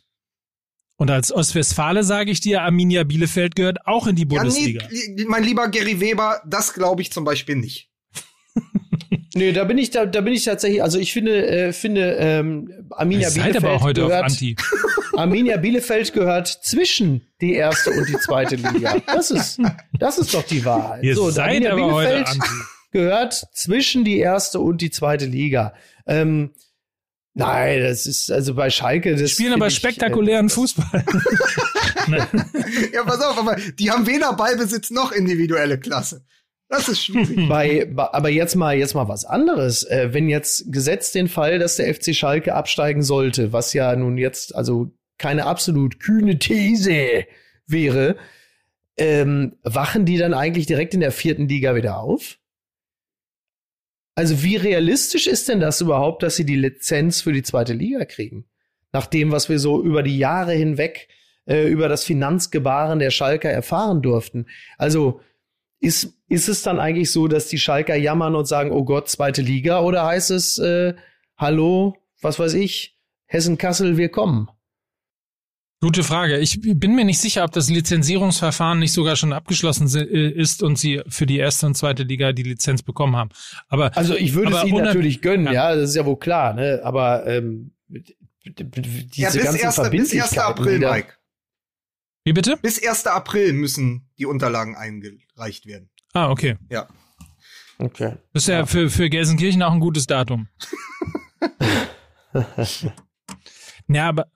Und als Ostwestfale sage ich dir, Arminia Bielefeld gehört auch in die Bundesliga. Ja, nee, mein lieber Gary Weber, das glaube ich zum Beispiel nicht. nee, da bin ich da, da bin ich tatsächlich. Also ich finde, äh, finde ähm, Arminia Ihr Bielefeld aber heute gehört. Auf Anti. Arminia Bielefeld gehört zwischen die erste und die zweite Liga. Das ist, das ist doch die Wahrheit. Ihr so, seid Arminia aber Bielefeld heute Anti. gehört zwischen die erste und die zweite Liga. Ähm, Nein, das ist also bei Schalke. Das spielen aber ich, spektakulären äh, Fußball. ja, pass auf, aber die haben weder Ballbesitz noch individuelle Klasse. Das ist schwierig. Bei, aber jetzt mal, jetzt mal was anderes. Äh, wenn jetzt gesetzt den Fall, dass der FC Schalke absteigen sollte, was ja nun jetzt also keine absolut kühne These wäre, ähm, wachen die dann eigentlich direkt in der vierten Liga wieder auf? Also wie realistisch ist denn das überhaupt, dass sie die Lizenz für die zweite Liga kriegen? Nach dem, was wir so über die Jahre hinweg äh, über das Finanzgebaren der Schalker erfahren durften. Also ist, ist es dann eigentlich so, dass die Schalker jammern und sagen, oh Gott, zweite Liga? Oder heißt es, äh, hallo, was weiß ich, Hessen-Kassel, wir kommen? Gute Frage. Ich bin mir nicht sicher, ob das Lizenzierungsverfahren nicht sogar schon abgeschlossen äh, ist und sie für die erste und zweite Liga die Lizenz bekommen haben. Aber also ich würde es ihnen natürlich gönnen, ja. ja. das ist ja wohl klar. Ne? Aber ähm, diese ja, bis ganzen 1. Verbindlichkeiten. Bis 1. April, Mike. Wie bitte? Bis 1. April müssen die Unterlagen eingereicht werden. Ah, okay. Ja. Okay. Das ist ja, ja für, für Gelsenkirchen auch ein gutes Datum. ja, aber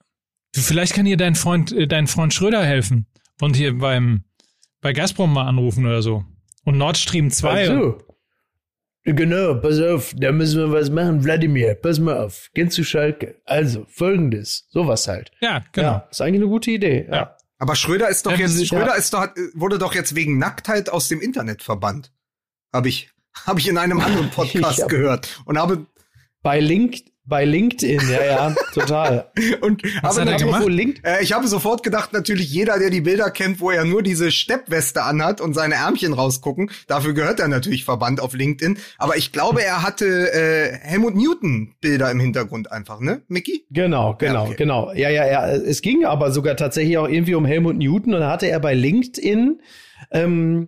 Vielleicht kann hier dein Freund, äh, dein Freund Schröder helfen und hier beim, bei Gazprom mal anrufen oder so. Und Nord Stream 2. Also. Genau, pass auf, da müssen wir was machen. Wladimir, pass mal auf, geh zu Schalke. Also, folgendes, sowas halt. Ja, genau. Ja, ist eigentlich eine gute Idee. Ja. ja. Aber Schröder ist doch ja, jetzt, Schröder ist doch, wurde doch jetzt wegen Nacktheit aus dem Internet verbannt. Habe ich, habe ich in einem anderen Podcast gehört und habe bei Link, bei LinkedIn, ja, ja, total. Und Was aber natürlich, äh, ich habe sofort gedacht, natürlich jeder, der die Bilder kennt, wo er nur diese Steppweste anhat und seine Ärmchen rausgucken, dafür gehört er natürlich verbannt auf LinkedIn. Aber ich glaube, er hatte äh, Helmut Newton Bilder im Hintergrund einfach, ne, Mickey? Genau, genau, ja, okay. genau. Ja, ja, ja. Es ging aber sogar tatsächlich auch irgendwie um Helmut Newton und hatte er bei LinkedIn ähm,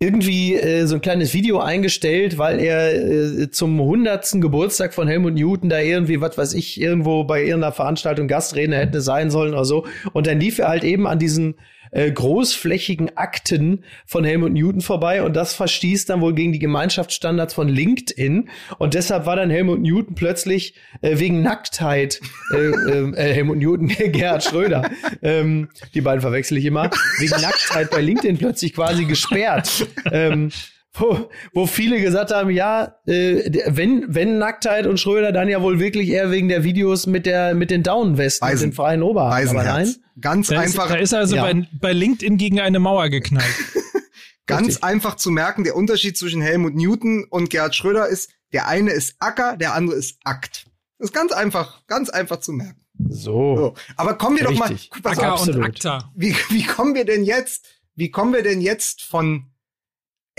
irgendwie äh, so ein kleines Video eingestellt, weil er äh, zum hundertsten Geburtstag von Helmut Newton da irgendwie, was weiß ich, irgendwo bei irgendeiner Veranstaltung Gastredner hätte sein sollen oder so. Und dann lief er halt eben an diesen äh, großflächigen Akten von Helmut Newton vorbei und das verstieß dann wohl gegen die Gemeinschaftsstandards von LinkedIn. Und deshalb war dann Helmut Newton plötzlich äh, wegen Nacktheit äh, äh, äh Helmut Newton Gerhard Schröder. Ähm, die beiden verwechsel ich immer. Wegen Nacktheit bei LinkedIn plötzlich quasi gesperrt. Ähm, wo, wo viele gesagt haben, ja, äh, wenn, wenn Nacktheit und Schröder, dann ja wohl wirklich eher wegen der Videos mit der mit den Downwesten und den freien Oberarmen. Aber nein. Ganz da einfach. Ist, da ist also ja. bei, bei LinkedIn gegen eine Mauer geknallt. Ganz Richtig. einfach zu merken, der Unterschied zwischen Helmut Newton und Gerhard Schröder ist, der eine ist Acker, der andere ist Akt. Das ist ganz einfach, ganz einfach zu merken. So. so. Aber kommen wir Richtig. doch mal. Acker auf, und Akta. Wie, wie kommen wir denn jetzt, wie kommen wir denn jetzt von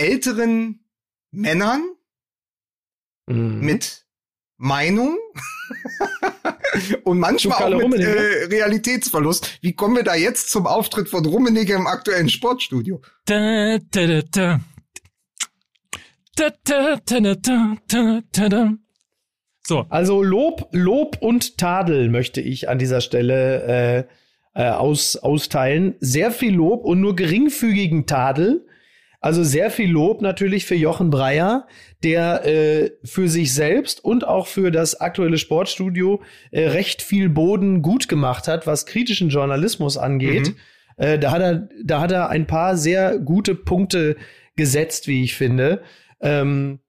älteren Männern mhm. mit Meinung und manchmal auch mit äh, Realitätsverlust. Wie kommen wir da jetzt zum Auftritt von Rummenigge im aktuellen Sportstudio? Da, da, da, so. Also Lob, Lob und Tadel möchte ich an dieser Stelle äh, äh, aus, austeilen. Sehr viel Lob und nur geringfügigen Tadel also sehr viel Lob natürlich für Jochen Breyer, der äh, für sich selbst und auch für das aktuelle Sportstudio äh, recht viel Boden gut gemacht hat, was kritischen Journalismus angeht. Mhm. Äh, da hat er, da hat er ein paar sehr gute Punkte gesetzt, wie ich finde. Ähm,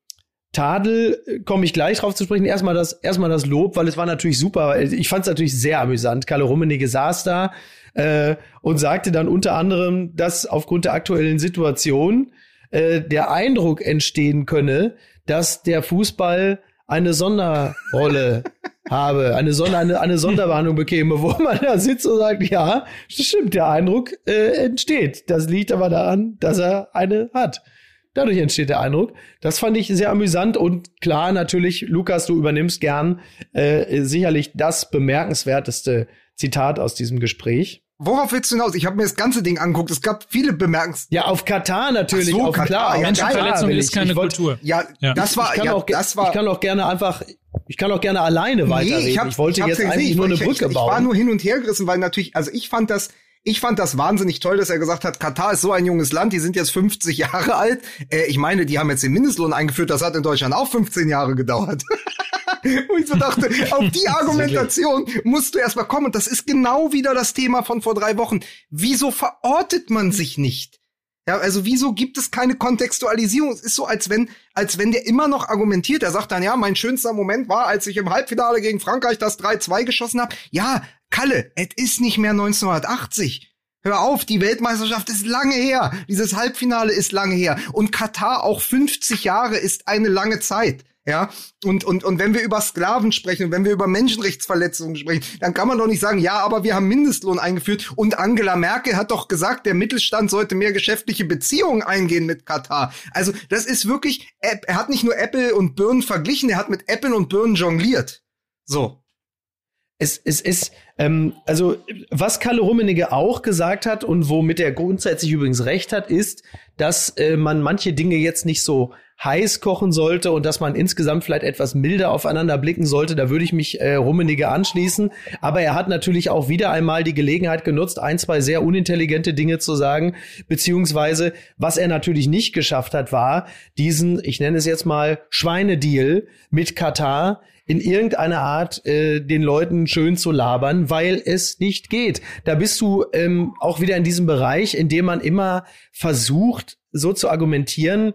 Tadel äh, komme ich gleich drauf zu sprechen. Erstmal das, erstmal das Lob, weil es war natürlich super. Ich fand es natürlich sehr amüsant. Kalle Rummenigge saß da, äh, und sagte dann unter anderem, dass aufgrund der aktuellen Situation äh, der Eindruck entstehen könne, dass der Fußball eine Sonderrolle habe, eine, Sonder, eine, eine Sonderbehandlung bekäme, wo man da sitzt und sagt, ja, stimmt, der Eindruck äh, entsteht. Das liegt aber daran, dass er eine hat. Dadurch entsteht der Eindruck. Das fand ich sehr amüsant und klar, natürlich, Lukas, du übernimmst gern äh, sicherlich das bemerkenswerteste Zitat aus diesem Gespräch. Worauf willst du hinaus? Ich habe mir das ganze Ding angeguckt. Es gab viele Bemerkens. Ja, auf Katar natürlich. So, auf Katar. Klar, ja, Menschenverletzung ist keine wollt, Kultur. Ja, ja, das war. Ich kann, ja, auch, das war. Ich kann auch gerne einfach. Ich kann auch gerne alleine nee, weiterreden. Ich, hab, ich wollte ich jetzt eigentlich ich, nur eine Brücke ich, bauen. Ich war nur hin und her gerissen, weil natürlich, also ich fand das, ich fand das wahnsinnig toll, dass er gesagt hat, Katar ist so ein junges Land, die sind jetzt 50 Jahre alt. Äh, ich meine, die haben jetzt den Mindestlohn eingeführt, das hat in Deutschland auch 15 Jahre gedauert. Wo ich so dachte, auf die Argumentation musst du erstmal kommen. Und das ist genau wieder das Thema von vor drei Wochen. Wieso verortet man sich nicht? Ja, also wieso gibt es keine Kontextualisierung? Es ist so, als wenn, als wenn der immer noch argumentiert. Er sagt dann, ja, mein schönster Moment war, als ich im Halbfinale gegen Frankreich das 3-2 geschossen habe. Ja, Kalle, es ist nicht mehr 1980. Hör auf, die Weltmeisterschaft ist lange her. Dieses Halbfinale ist lange her. Und Katar auch 50 Jahre ist eine lange Zeit. Ja, und, und, und wenn wir über Sklaven sprechen und wenn wir über Menschenrechtsverletzungen sprechen, dann kann man doch nicht sagen, ja, aber wir haben Mindestlohn eingeführt und Angela Merkel hat doch gesagt, der Mittelstand sollte mehr geschäftliche Beziehungen eingehen mit Katar. Also, das ist wirklich, er hat nicht nur Apple und Birnen verglichen, er hat mit Apple und Birnen jongliert. So es, es ist, ähm, also was Kalle Rummenigge auch gesagt hat und womit er grundsätzlich übrigens recht hat, ist, dass äh, man manche Dinge jetzt nicht so heiß kochen sollte und dass man insgesamt vielleicht etwas milder aufeinander blicken sollte. Da würde ich mich äh, Rummenigge anschließen. Aber er hat natürlich auch wieder einmal die Gelegenheit genutzt, ein, zwei sehr unintelligente Dinge zu sagen. Beziehungsweise, was er natürlich nicht geschafft hat, war diesen, ich nenne es jetzt mal, Schweinedeal mit Katar in irgendeiner Art äh, den Leuten schön zu labern, weil es nicht geht. Da bist du ähm, auch wieder in diesem Bereich, in dem man immer versucht, so zu argumentieren,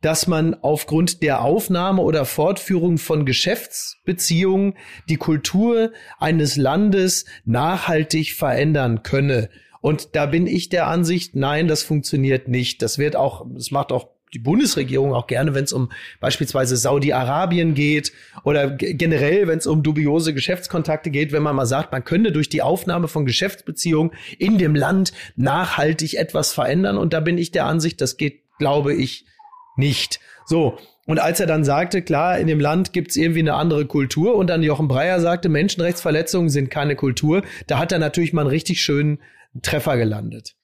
dass man aufgrund der Aufnahme oder Fortführung von Geschäftsbeziehungen die Kultur eines Landes nachhaltig verändern könne. Und da bin ich der Ansicht, nein, das funktioniert nicht. Das wird auch, es macht auch die Bundesregierung auch gerne, wenn es um beispielsweise Saudi-Arabien geht oder generell, wenn es um dubiose Geschäftskontakte geht, wenn man mal sagt, man könnte durch die Aufnahme von Geschäftsbeziehungen in dem Land nachhaltig etwas verändern. Und da bin ich der Ansicht, das geht, glaube ich, nicht. So. Und als er dann sagte, klar, in dem Land gibt's irgendwie eine andere Kultur und dann Jochen Breyer sagte, Menschenrechtsverletzungen sind keine Kultur, da hat er natürlich mal einen richtig schönen Treffer gelandet.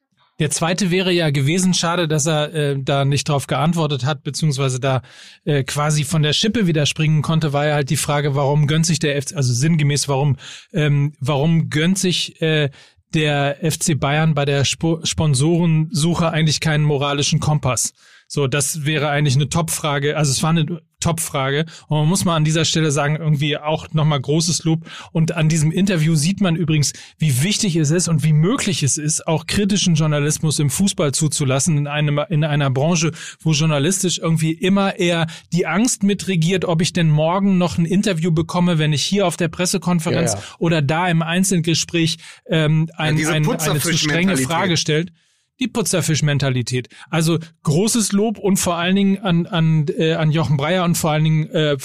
Der zweite wäre ja gewesen, schade, dass er äh, da nicht drauf geantwortet hat, beziehungsweise da äh, quasi von der Schippe wieder springen konnte, war ja halt die Frage, warum gönnt sich der FC, also sinngemäß, warum, ähm, warum gönnt sich äh, der FC Bayern bei der Sp Sponsorensuche eigentlich keinen moralischen Kompass? So, das wäre eigentlich eine Top-Frage. Also es war eine Top-Frage. Und man muss mal an dieser Stelle sagen, irgendwie auch nochmal großes Lob. Und an diesem Interview sieht man übrigens, wie wichtig es ist und wie möglich es ist, auch kritischen Journalismus im Fußball zuzulassen, in, einem, in einer Branche, wo journalistisch irgendwie immer eher die Angst mitregiert, ob ich denn morgen noch ein Interview bekomme, wenn ich hier auf der Pressekonferenz ja, ja. oder da im Einzelgespräch ähm, ein, ja, ein, eine zu strenge Frage stellt die Putzerfisch-Mentalität. Also großes Lob und vor allen Dingen an, an, äh, an Jochen Breyer und vor allen Dingen, äh,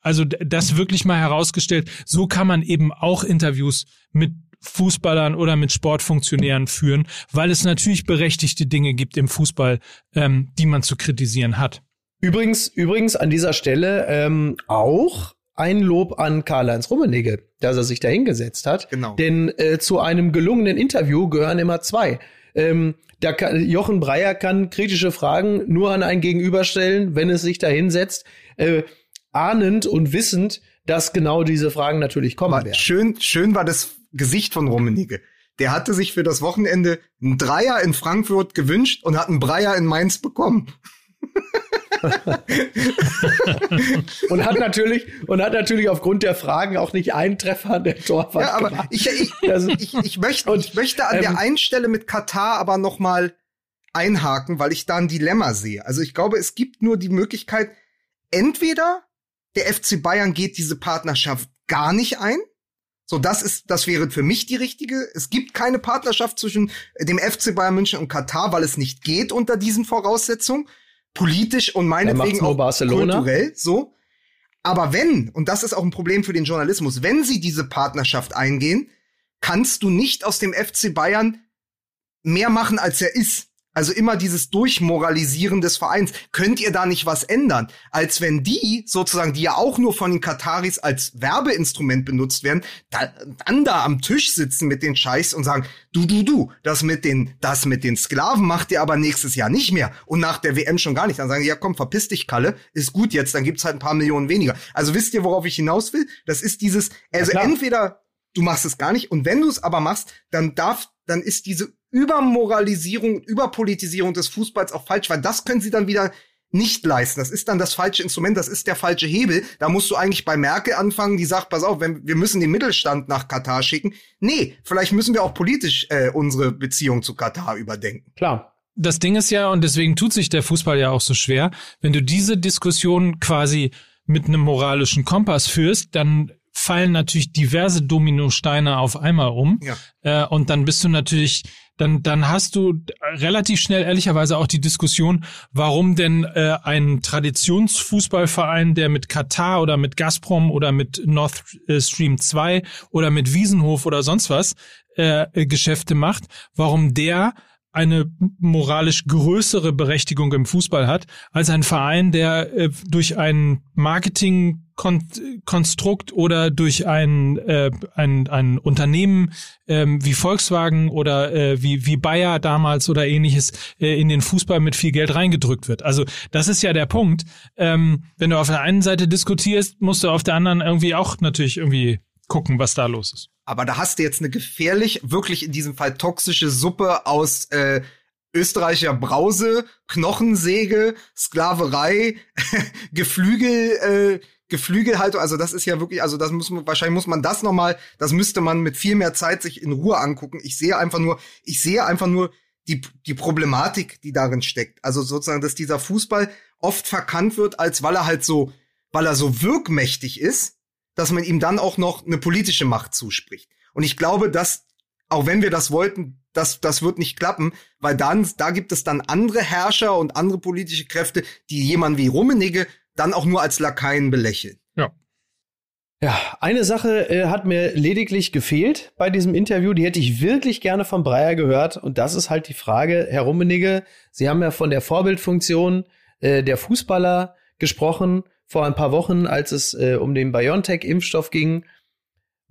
also das wirklich mal herausgestellt, so kann man eben auch Interviews mit Fußballern oder mit Sportfunktionären führen, weil es natürlich berechtigte Dinge gibt im Fußball, ähm, die man zu kritisieren hat. Übrigens, übrigens an dieser Stelle ähm, auch ein Lob an Karl-Heinz Rummenigge, dass er sich da hingesetzt hat. Genau. Denn äh, zu einem gelungenen Interview gehören immer zwei. Ähm, da kann, Jochen Breyer kann kritische Fragen nur an ein Gegenüber stellen, wenn es sich da hinsetzt, äh, ahnend und wissend, dass genau diese Fragen natürlich kommen war werden. Schön, schön war das Gesicht von Rummenigge. Der hatte sich für das Wochenende einen Dreier in Frankfurt gewünscht und hat einen Breyer in Mainz bekommen. und hat natürlich und hat natürlich aufgrund der Fragen auch nicht einen Treffer an der Torwart. Ja, aber ich, ich, ich, ich, möchte, und, ich möchte an ähm, der einen Stelle mit Katar aber noch mal einhaken, weil ich da ein Dilemma sehe. Also ich glaube, es gibt nur die Möglichkeit, entweder der FC Bayern geht diese Partnerschaft gar nicht ein. So, das ist, das wäre für mich die richtige. Es gibt keine Partnerschaft zwischen dem FC Bayern München und Katar, weil es nicht geht unter diesen Voraussetzungen politisch und meinetwegen auch Barcelona. kulturell so. Aber wenn, und das ist auch ein Problem für den Journalismus, wenn sie diese Partnerschaft eingehen, kannst du nicht aus dem FC Bayern mehr machen, als er ist. Also immer dieses Durchmoralisieren des Vereins. Könnt ihr da nicht was ändern? Als wenn die, sozusagen, die ja auch nur von den Kataris als Werbeinstrument benutzt werden, da, dann da am Tisch sitzen mit den Scheiß und sagen, du, du, du, das mit den, das mit den Sklaven macht ihr aber nächstes Jahr nicht mehr. Und nach der WM schon gar nicht. Dann sagen die, ja komm, verpiss dich, Kalle, ist gut jetzt, dann gibt's halt ein paar Millionen weniger. Also wisst ihr, worauf ich hinaus will? Das ist dieses, also entweder du machst es gar nicht und wenn du es aber machst, dann darf, dann ist diese Übermoralisierung, Überpolitisierung des Fußballs auch falsch, weil das können sie dann wieder nicht leisten. Das ist dann das falsche Instrument, das ist der falsche Hebel. Da musst du eigentlich bei Merkel anfangen, die sagt, pass auf, wenn, wir müssen den Mittelstand nach Katar schicken. Nee, vielleicht müssen wir auch politisch äh, unsere Beziehung zu Katar überdenken. Klar. Das Ding ist ja, und deswegen tut sich der Fußball ja auch so schwer, wenn du diese Diskussion quasi mit einem moralischen Kompass führst, dann fallen natürlich diverse Dominosteine auf einmal um. Ja. Äh, und dann bist du natürlich dann, dann hast du relativ schnell ehrlicherweise auch die Diskussion, warum denn äh, ein Traditionsfußballverein, der mit Katar oder mit Gazprom oder mit Nord Stream 2 oder mit Wiesenhof oder sonst was äh, Geschäfte macht, warum der eine moralisch größere Berechtigung im Fußball hat als ein Verein, der äh, durch ein Marketingkonstrukt oder durch ein, äh, ein, ein Unternehmen ähm, wie Volkswagen oder äh, wie, wie Bayer damals oder ähnliches äh, in den Fußball mit viel Geld reingedrückt wird. Also das ist ja der Punkt. Ähm, wenn du auf der einen Seite diskutierst, musst du auf der anderen irgendwie auch natürlich irgendwie gucken, was da los ist. Aber da hast du jetzt eine gefährlich, wirklich in diesem Fall toxische Suppe aus äh, Österreicher Brause, Knochensäge, Sklaverei, Geflügel, äh, Geflügelhaltung. Also das ist ja wirklich, also das muss man, wahrscheinlich muss man das nochmal, das müsste man mit viel mehr Zeit sich in Ruhe angucken. Ich sehe einfach nur, ich sehe einfach nur die, die Problematik, die darin steckt. Also sozusagen, dass dieser Fußball oft verkannt wird, als weil er halt so, weil er so wirkmächtig ist dass man ihm dann auch noch eine politische Macht zuspricht. Und ich glaube, dass, auch wenn wir das wollten, das, das wird nicht klappen, weil dann, da gibt es dann andere Herrscher und andere politische Kräfte, die jemand wie Rummenigge dann auch nur als Lakaien belächeln. Ja. Ja, eine Sache äh, hat mir lediglich gefehlt bei diesem Interview, die hätte ich wirklich gerne von Breyer gehört. Und das ist halt die Frage, Herr Rummenigge, Sie haben ja von der Vorbildfunktion äh, der Fußballer gesprochen vor ein paar Wochen, als es äh, um den BioNTech-Impfstoff ging.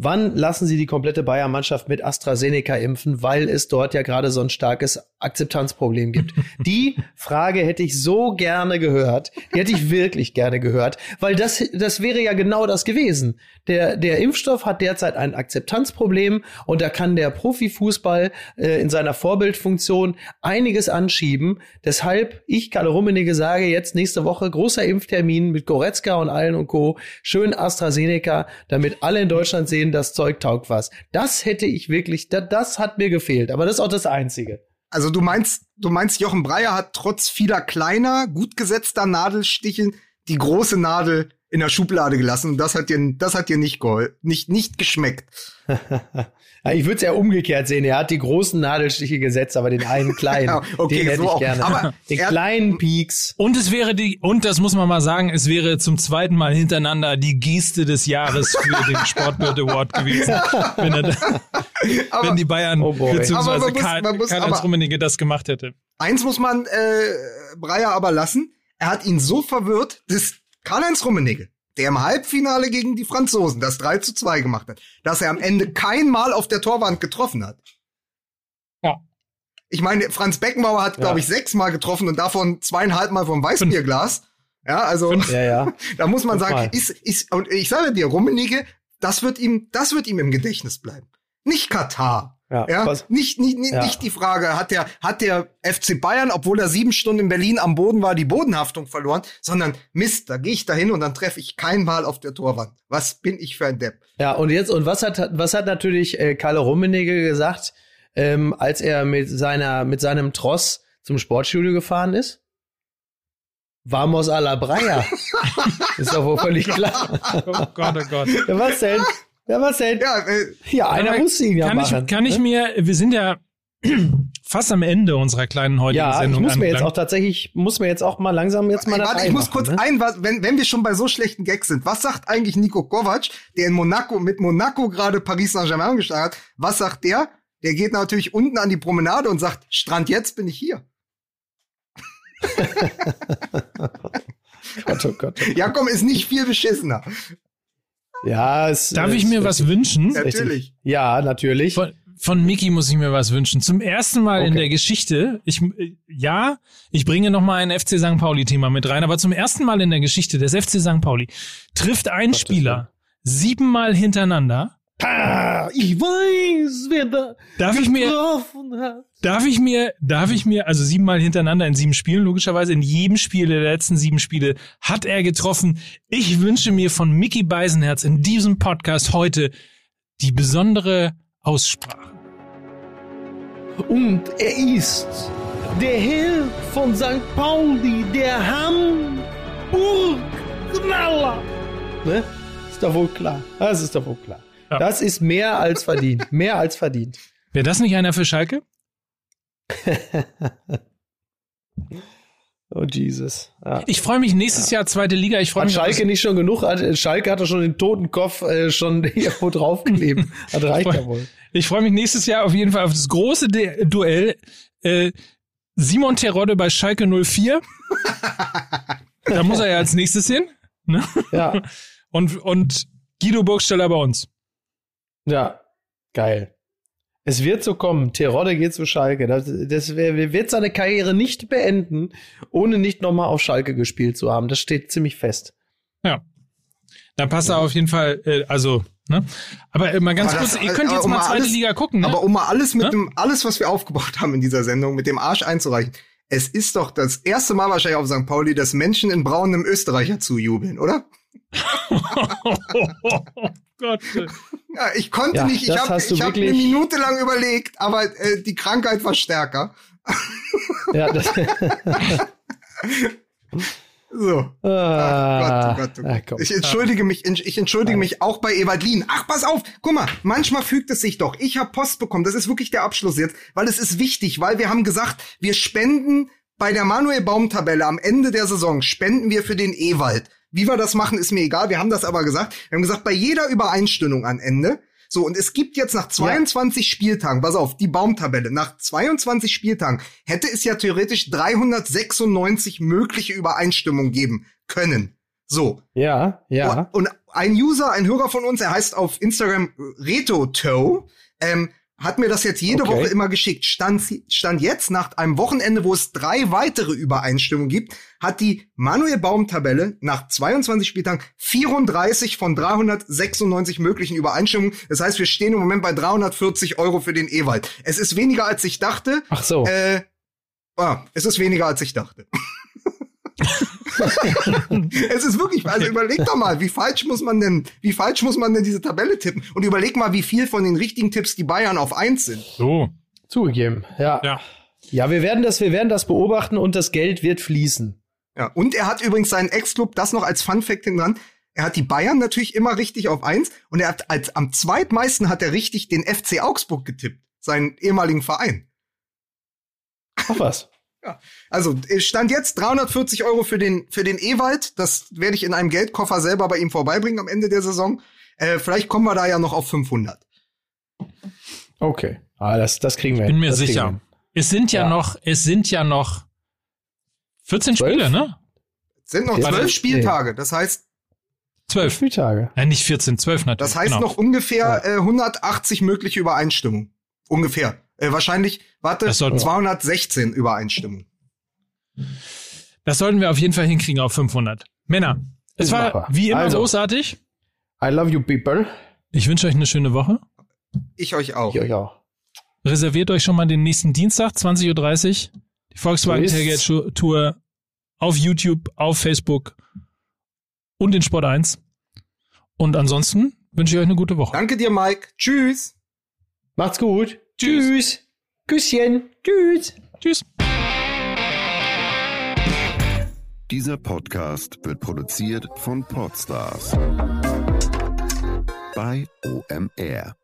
Wann lassen Sie die komplette Bayern-Mannschaft mit AstraZeneca impfen, weil es dort ja gerade so ein starkes Akzeptanzproblem gibt? Die Frage hätte ich so gerne gehört. Die hätte ich wirklich gerne gehört, weil das, das wäre ja genau das gewesen. Der, der Impfstoff hat derzeit ein Akzeptanzproblem und da kann der Profifußball äh, in seiner Vorbildfunktion einiges anschieben. Deshalb, ich, Kalle Rummenigge, sage jetzt nächste Woche großer Impftermin mit Goretzka und allen und Co. Schön AstraZeneca, damit alle in Deutschland sehen, das Zeug taugt was. Das hätte ich wirklich, das, das hat mir gefehlt. Aber das ist auch das Einzige. Also du meinst, du meinst, Jochen Breyer hat trotz vieler kleiner, gut gesetzter Nadelsticheln die große Nadel in der Schublade gelassen und das hat dir, das hat dir nicht geholfen, nicht, nicht geschmeckt. ich würde es ja umgekehrt sehen. Er hat die großen Nadelstiche gesetzt, aber den einen kleinen, ja, okay, den hätte so ich auch. gerne. Aber den kleinen Peaks. Und es wäre die, und das muss man mal sagen, es wäre zum zweiten Mal hintereinander die Geste des Jahres für den Sportbild Award gewesen. wenn, er aber, wenn die Bayern, oh beziehungsweise Karl-Heinz Rummenigge das gemacht hätte. Eins muss man äh, Breyer aber lassen. Er hat ihn so verwirrt, dass Karl-Heinz Rummenigge, der im Halbfinale gegen die Franzosen das 3 zu 2 gemacht hat, dass er am Ende kein Mal auf der Torwand getroffen hat. Ja. Ich meine, Franz Beckenbauer hat, ja. glaube ich, sechs Mal getroffen und davon zweieinhalb Mal vom Weißbierglas. Ja, also ja, ja. da muss man Fünf sagen, ist, ist, und ich sage dir, Rummenigge, das wird ihm, das wird ihm im Gedächtnis bleiben. Nicht Katar. Ja, ja nicht, nicht, nicht, ja. nicht die Frage, hat der, hat der FC Bayern, obwohl er sieben Stunden in Berlin am Boden war, die Bodenhaftung verloren, sondern Mist, da gehe ich da hin und dann treffe ich kein Mal auf der Torwand. Was bin ich für ein Depp? Ja, und jetzt, und was hat, was hat natürlich äh, Kalle Rummenigge gesagt, ähm, als er mit seiner, mit seinem Tross zum Sportstudio gefahren ist? Vamos a la Breyer. ist doch wohl völlig klar. oh Gott, oh Gott. Was denn? Ja, was denn? Ja, äh, ja einer muss ihn ja kann machen. Ich, kann ich ne? mir, wir sind ja fast am Ende unserer kleinen heutigen ja, Sendung. Ja, ich muss mir jetzt auch tatsächlich, muss mir jetzt auch mal langsam jetzt mal Warte, ich muss kurz ne? ein, was, wenn, wenn wir schon bei so schlechten Gags sind, was sagt eigentlich Nico Kovac, der in Monaco, mit Monaco gerade Paris Saint-Germain gestartet hat, was sagt der? Der geht natürlich unten an die Promenade und sagt, Strand jetzt bin ich hier. Gott, oh Gott, oh Gott. Ja, komm, ist nicht viel beschissener. Ja, es, Darf ich mir was wünschen? Natürlich. Ja, natürlich. Von, von Mickey muss ich mir was wünschen. Zum ersten Mal okay. in der Geschichte, ich, ja, ich bringe noch mal ein FC St. Pauli-Thema mit rein, aber zum ersten Mal in der Geschichte des FC St. Pauli trifft ein Gott Spieler siebenmal hintereinander. Ah, ich weiß, wer da darf ich mir, hat. Darf ich mir, darf ich mir, also siebenmal hintereinander in sieben Spielen, logischerweise in jedem Spiel der letzten sieben Spiele hat er getroffen. Ich wünsche mir von Mickey Beisenherz in diesem Podcast heute die besondere Aussprache. Und er ist der Herr von St. Pauli, der Hamburg-Knaller. Ne? Ist doch wohl klar. Das ist doch wohl klar. Ja. Das ist mehr als verdient. mehr als verdient. Wäre das nicht einer für Schalke? oh Jesus. Ja. Ich freue mich nächstes ja. Jahr zweite Liga. Ich freue mich. Schalke nicht schon genug? Schalke hat doch schon den toten Kopf äh, schon irgendwo draufgeklebt. Das reicht ja wohl. Ich freue mich nächstes Jahr auf jeden Fall auf das große De Duell. Äh, Simon Terodde bei Schalke 04. da muss er ja als nächstes hin. Ne? Ja. Und, und Guido Burgsteller bei uns. Ja, geil. Es wird so kommen. Terodde geht zu Schalke. Das, das wird seine Karriere nicht beenden, ohne nicht nochmal auf Schalke gespielt zu haben. Das steht ziemlich fest. Ja. Dann passt ja. er auf jeden Fall, äh, also, ne? Aber äh, mal ganz aber kurz, das, ihr könnt jetzt um mal zweite alles, Liga gucken, ne? Aber um mal alles mit ne? dem, alles, was wir aufgebaut haben in dieser Sendung, mit dem Arsch einzureichen. Es ist doch das erste Mal wahrscheinlich auf St. Pauli, dass Menschen in Braun einem Österreicher zujubeln, oder? Gott. Ja, ich konnte ja, nicht, ich habe hab eine Minute lang überlegt, aber äh, die Krankheit war stärker. ja, das So. Ah, Ach Gott, oh Gott, oh Gott. Ich entschuldige mich, ich entschuldige mich auch bei Evadlin. Ach, pass auf, guck mal, manchmal fügt es sich doch. Ich habe Post bekommen, das ist wirklich der Abschluss jetzt, weil es ist wichtig, weil wir haben gesagt, wir spenden bei der Manuel Baum Tabelle am Ende der Saison spenden wir für den Ewald. Wie wir das machen, ist mir egal. Wir haben das aber gesagt. Wir haben gesagt, bei jeder Übereinstimmung am Ende so, und es gibt jetzt nach 22 ja. Spieltagen, pass auf, die Baumtabelle, nach 22 Spieltagen hätte es ja theoretisch 396 mögliche Übereinstimmungen geben können. So. Ja, ja. Und ein User, ein Hörer von uns, er heißt auf Instagram RetoToe, ähm, hat mir das jetzt jede okay. Woche immer geschickt. Stand, stand jetzt nach einem Wochenende, wo es drei weitere Übereinstimmungen gibt, hat die Manuel Baum Tabelle nach 22 Spieltagen 34 von 396 möglichen Übereinstimmungen. Das heißt, wir stehen im Moment bei 340 Euro für den Ewald. Es ist weniger als ich dachte. Ach so. Äh, ah, es ist weniger als ich dachte. es ist wirklich, also überleg doch mal, wie falsch muss man denn, wie falsch muss man denn diese Tabelle tippen? Und überleg mal, wie viel von den richtigen Tipps die Bayern auf eins sind. So. Zugegeben, ja. Ja. Ja, wir werden das, wir werden das beobachten und das Geld wird fließen. Ja, und er hat übrigens seinen Ex-Club, das noch als Fun Fact dran, er hat die Bayern natürlich immer richtig auf eins und er hat als am zweitmeisten hat er richtig den FC Augsburg getippt, seinen ehemaligen Verein. Ach was. Ja, also stand jetzt 340 Euro für den für den Ewald. Das werde ich in einem Geldkoffer selber bei ihm vorbeibringen am Ende der Saison. Äh, vielleicht kommen wir da ja noch auf 500. Okay, ah, das das kriegen wir. Ich bin mir das sicher. Es sind ja, ja, noch es sind ja noch 14 12? Spiele, ne? Es sind noch zwölf Spieltage. Das heißt zwölf Spieltage. Nein, nicht 14, 12 natürlich. Das heißt genau. noch ungefähr äh, 180 mögliche Übereinstimmungen. Ungefähr. Äh, wahrscheinlich, warte, 216 Übereinstimmungen. Das sollten wir auf jeden Fall hinkriegen auf 500. Männer, es war wie immer also, großartig. I love you people. Ich wünsche euch eine schöne Woche. Ich euch auch. Ich euch auch. Reserviert euch schon mal den nächsten Dienstag, 20.30 Uhr. Die Volkswagen Tailgate Tour auf YouTube, auf Facebook und in Sport 1. Und ansonsten wünsche ich euch eine gute Woche. Danke dir, Mike. Tschüss. Macht's gut. Tschüss. Küsschen. Tschüss. Tschüss. Dieser Podcast wird produziert von Podstars bei OMR.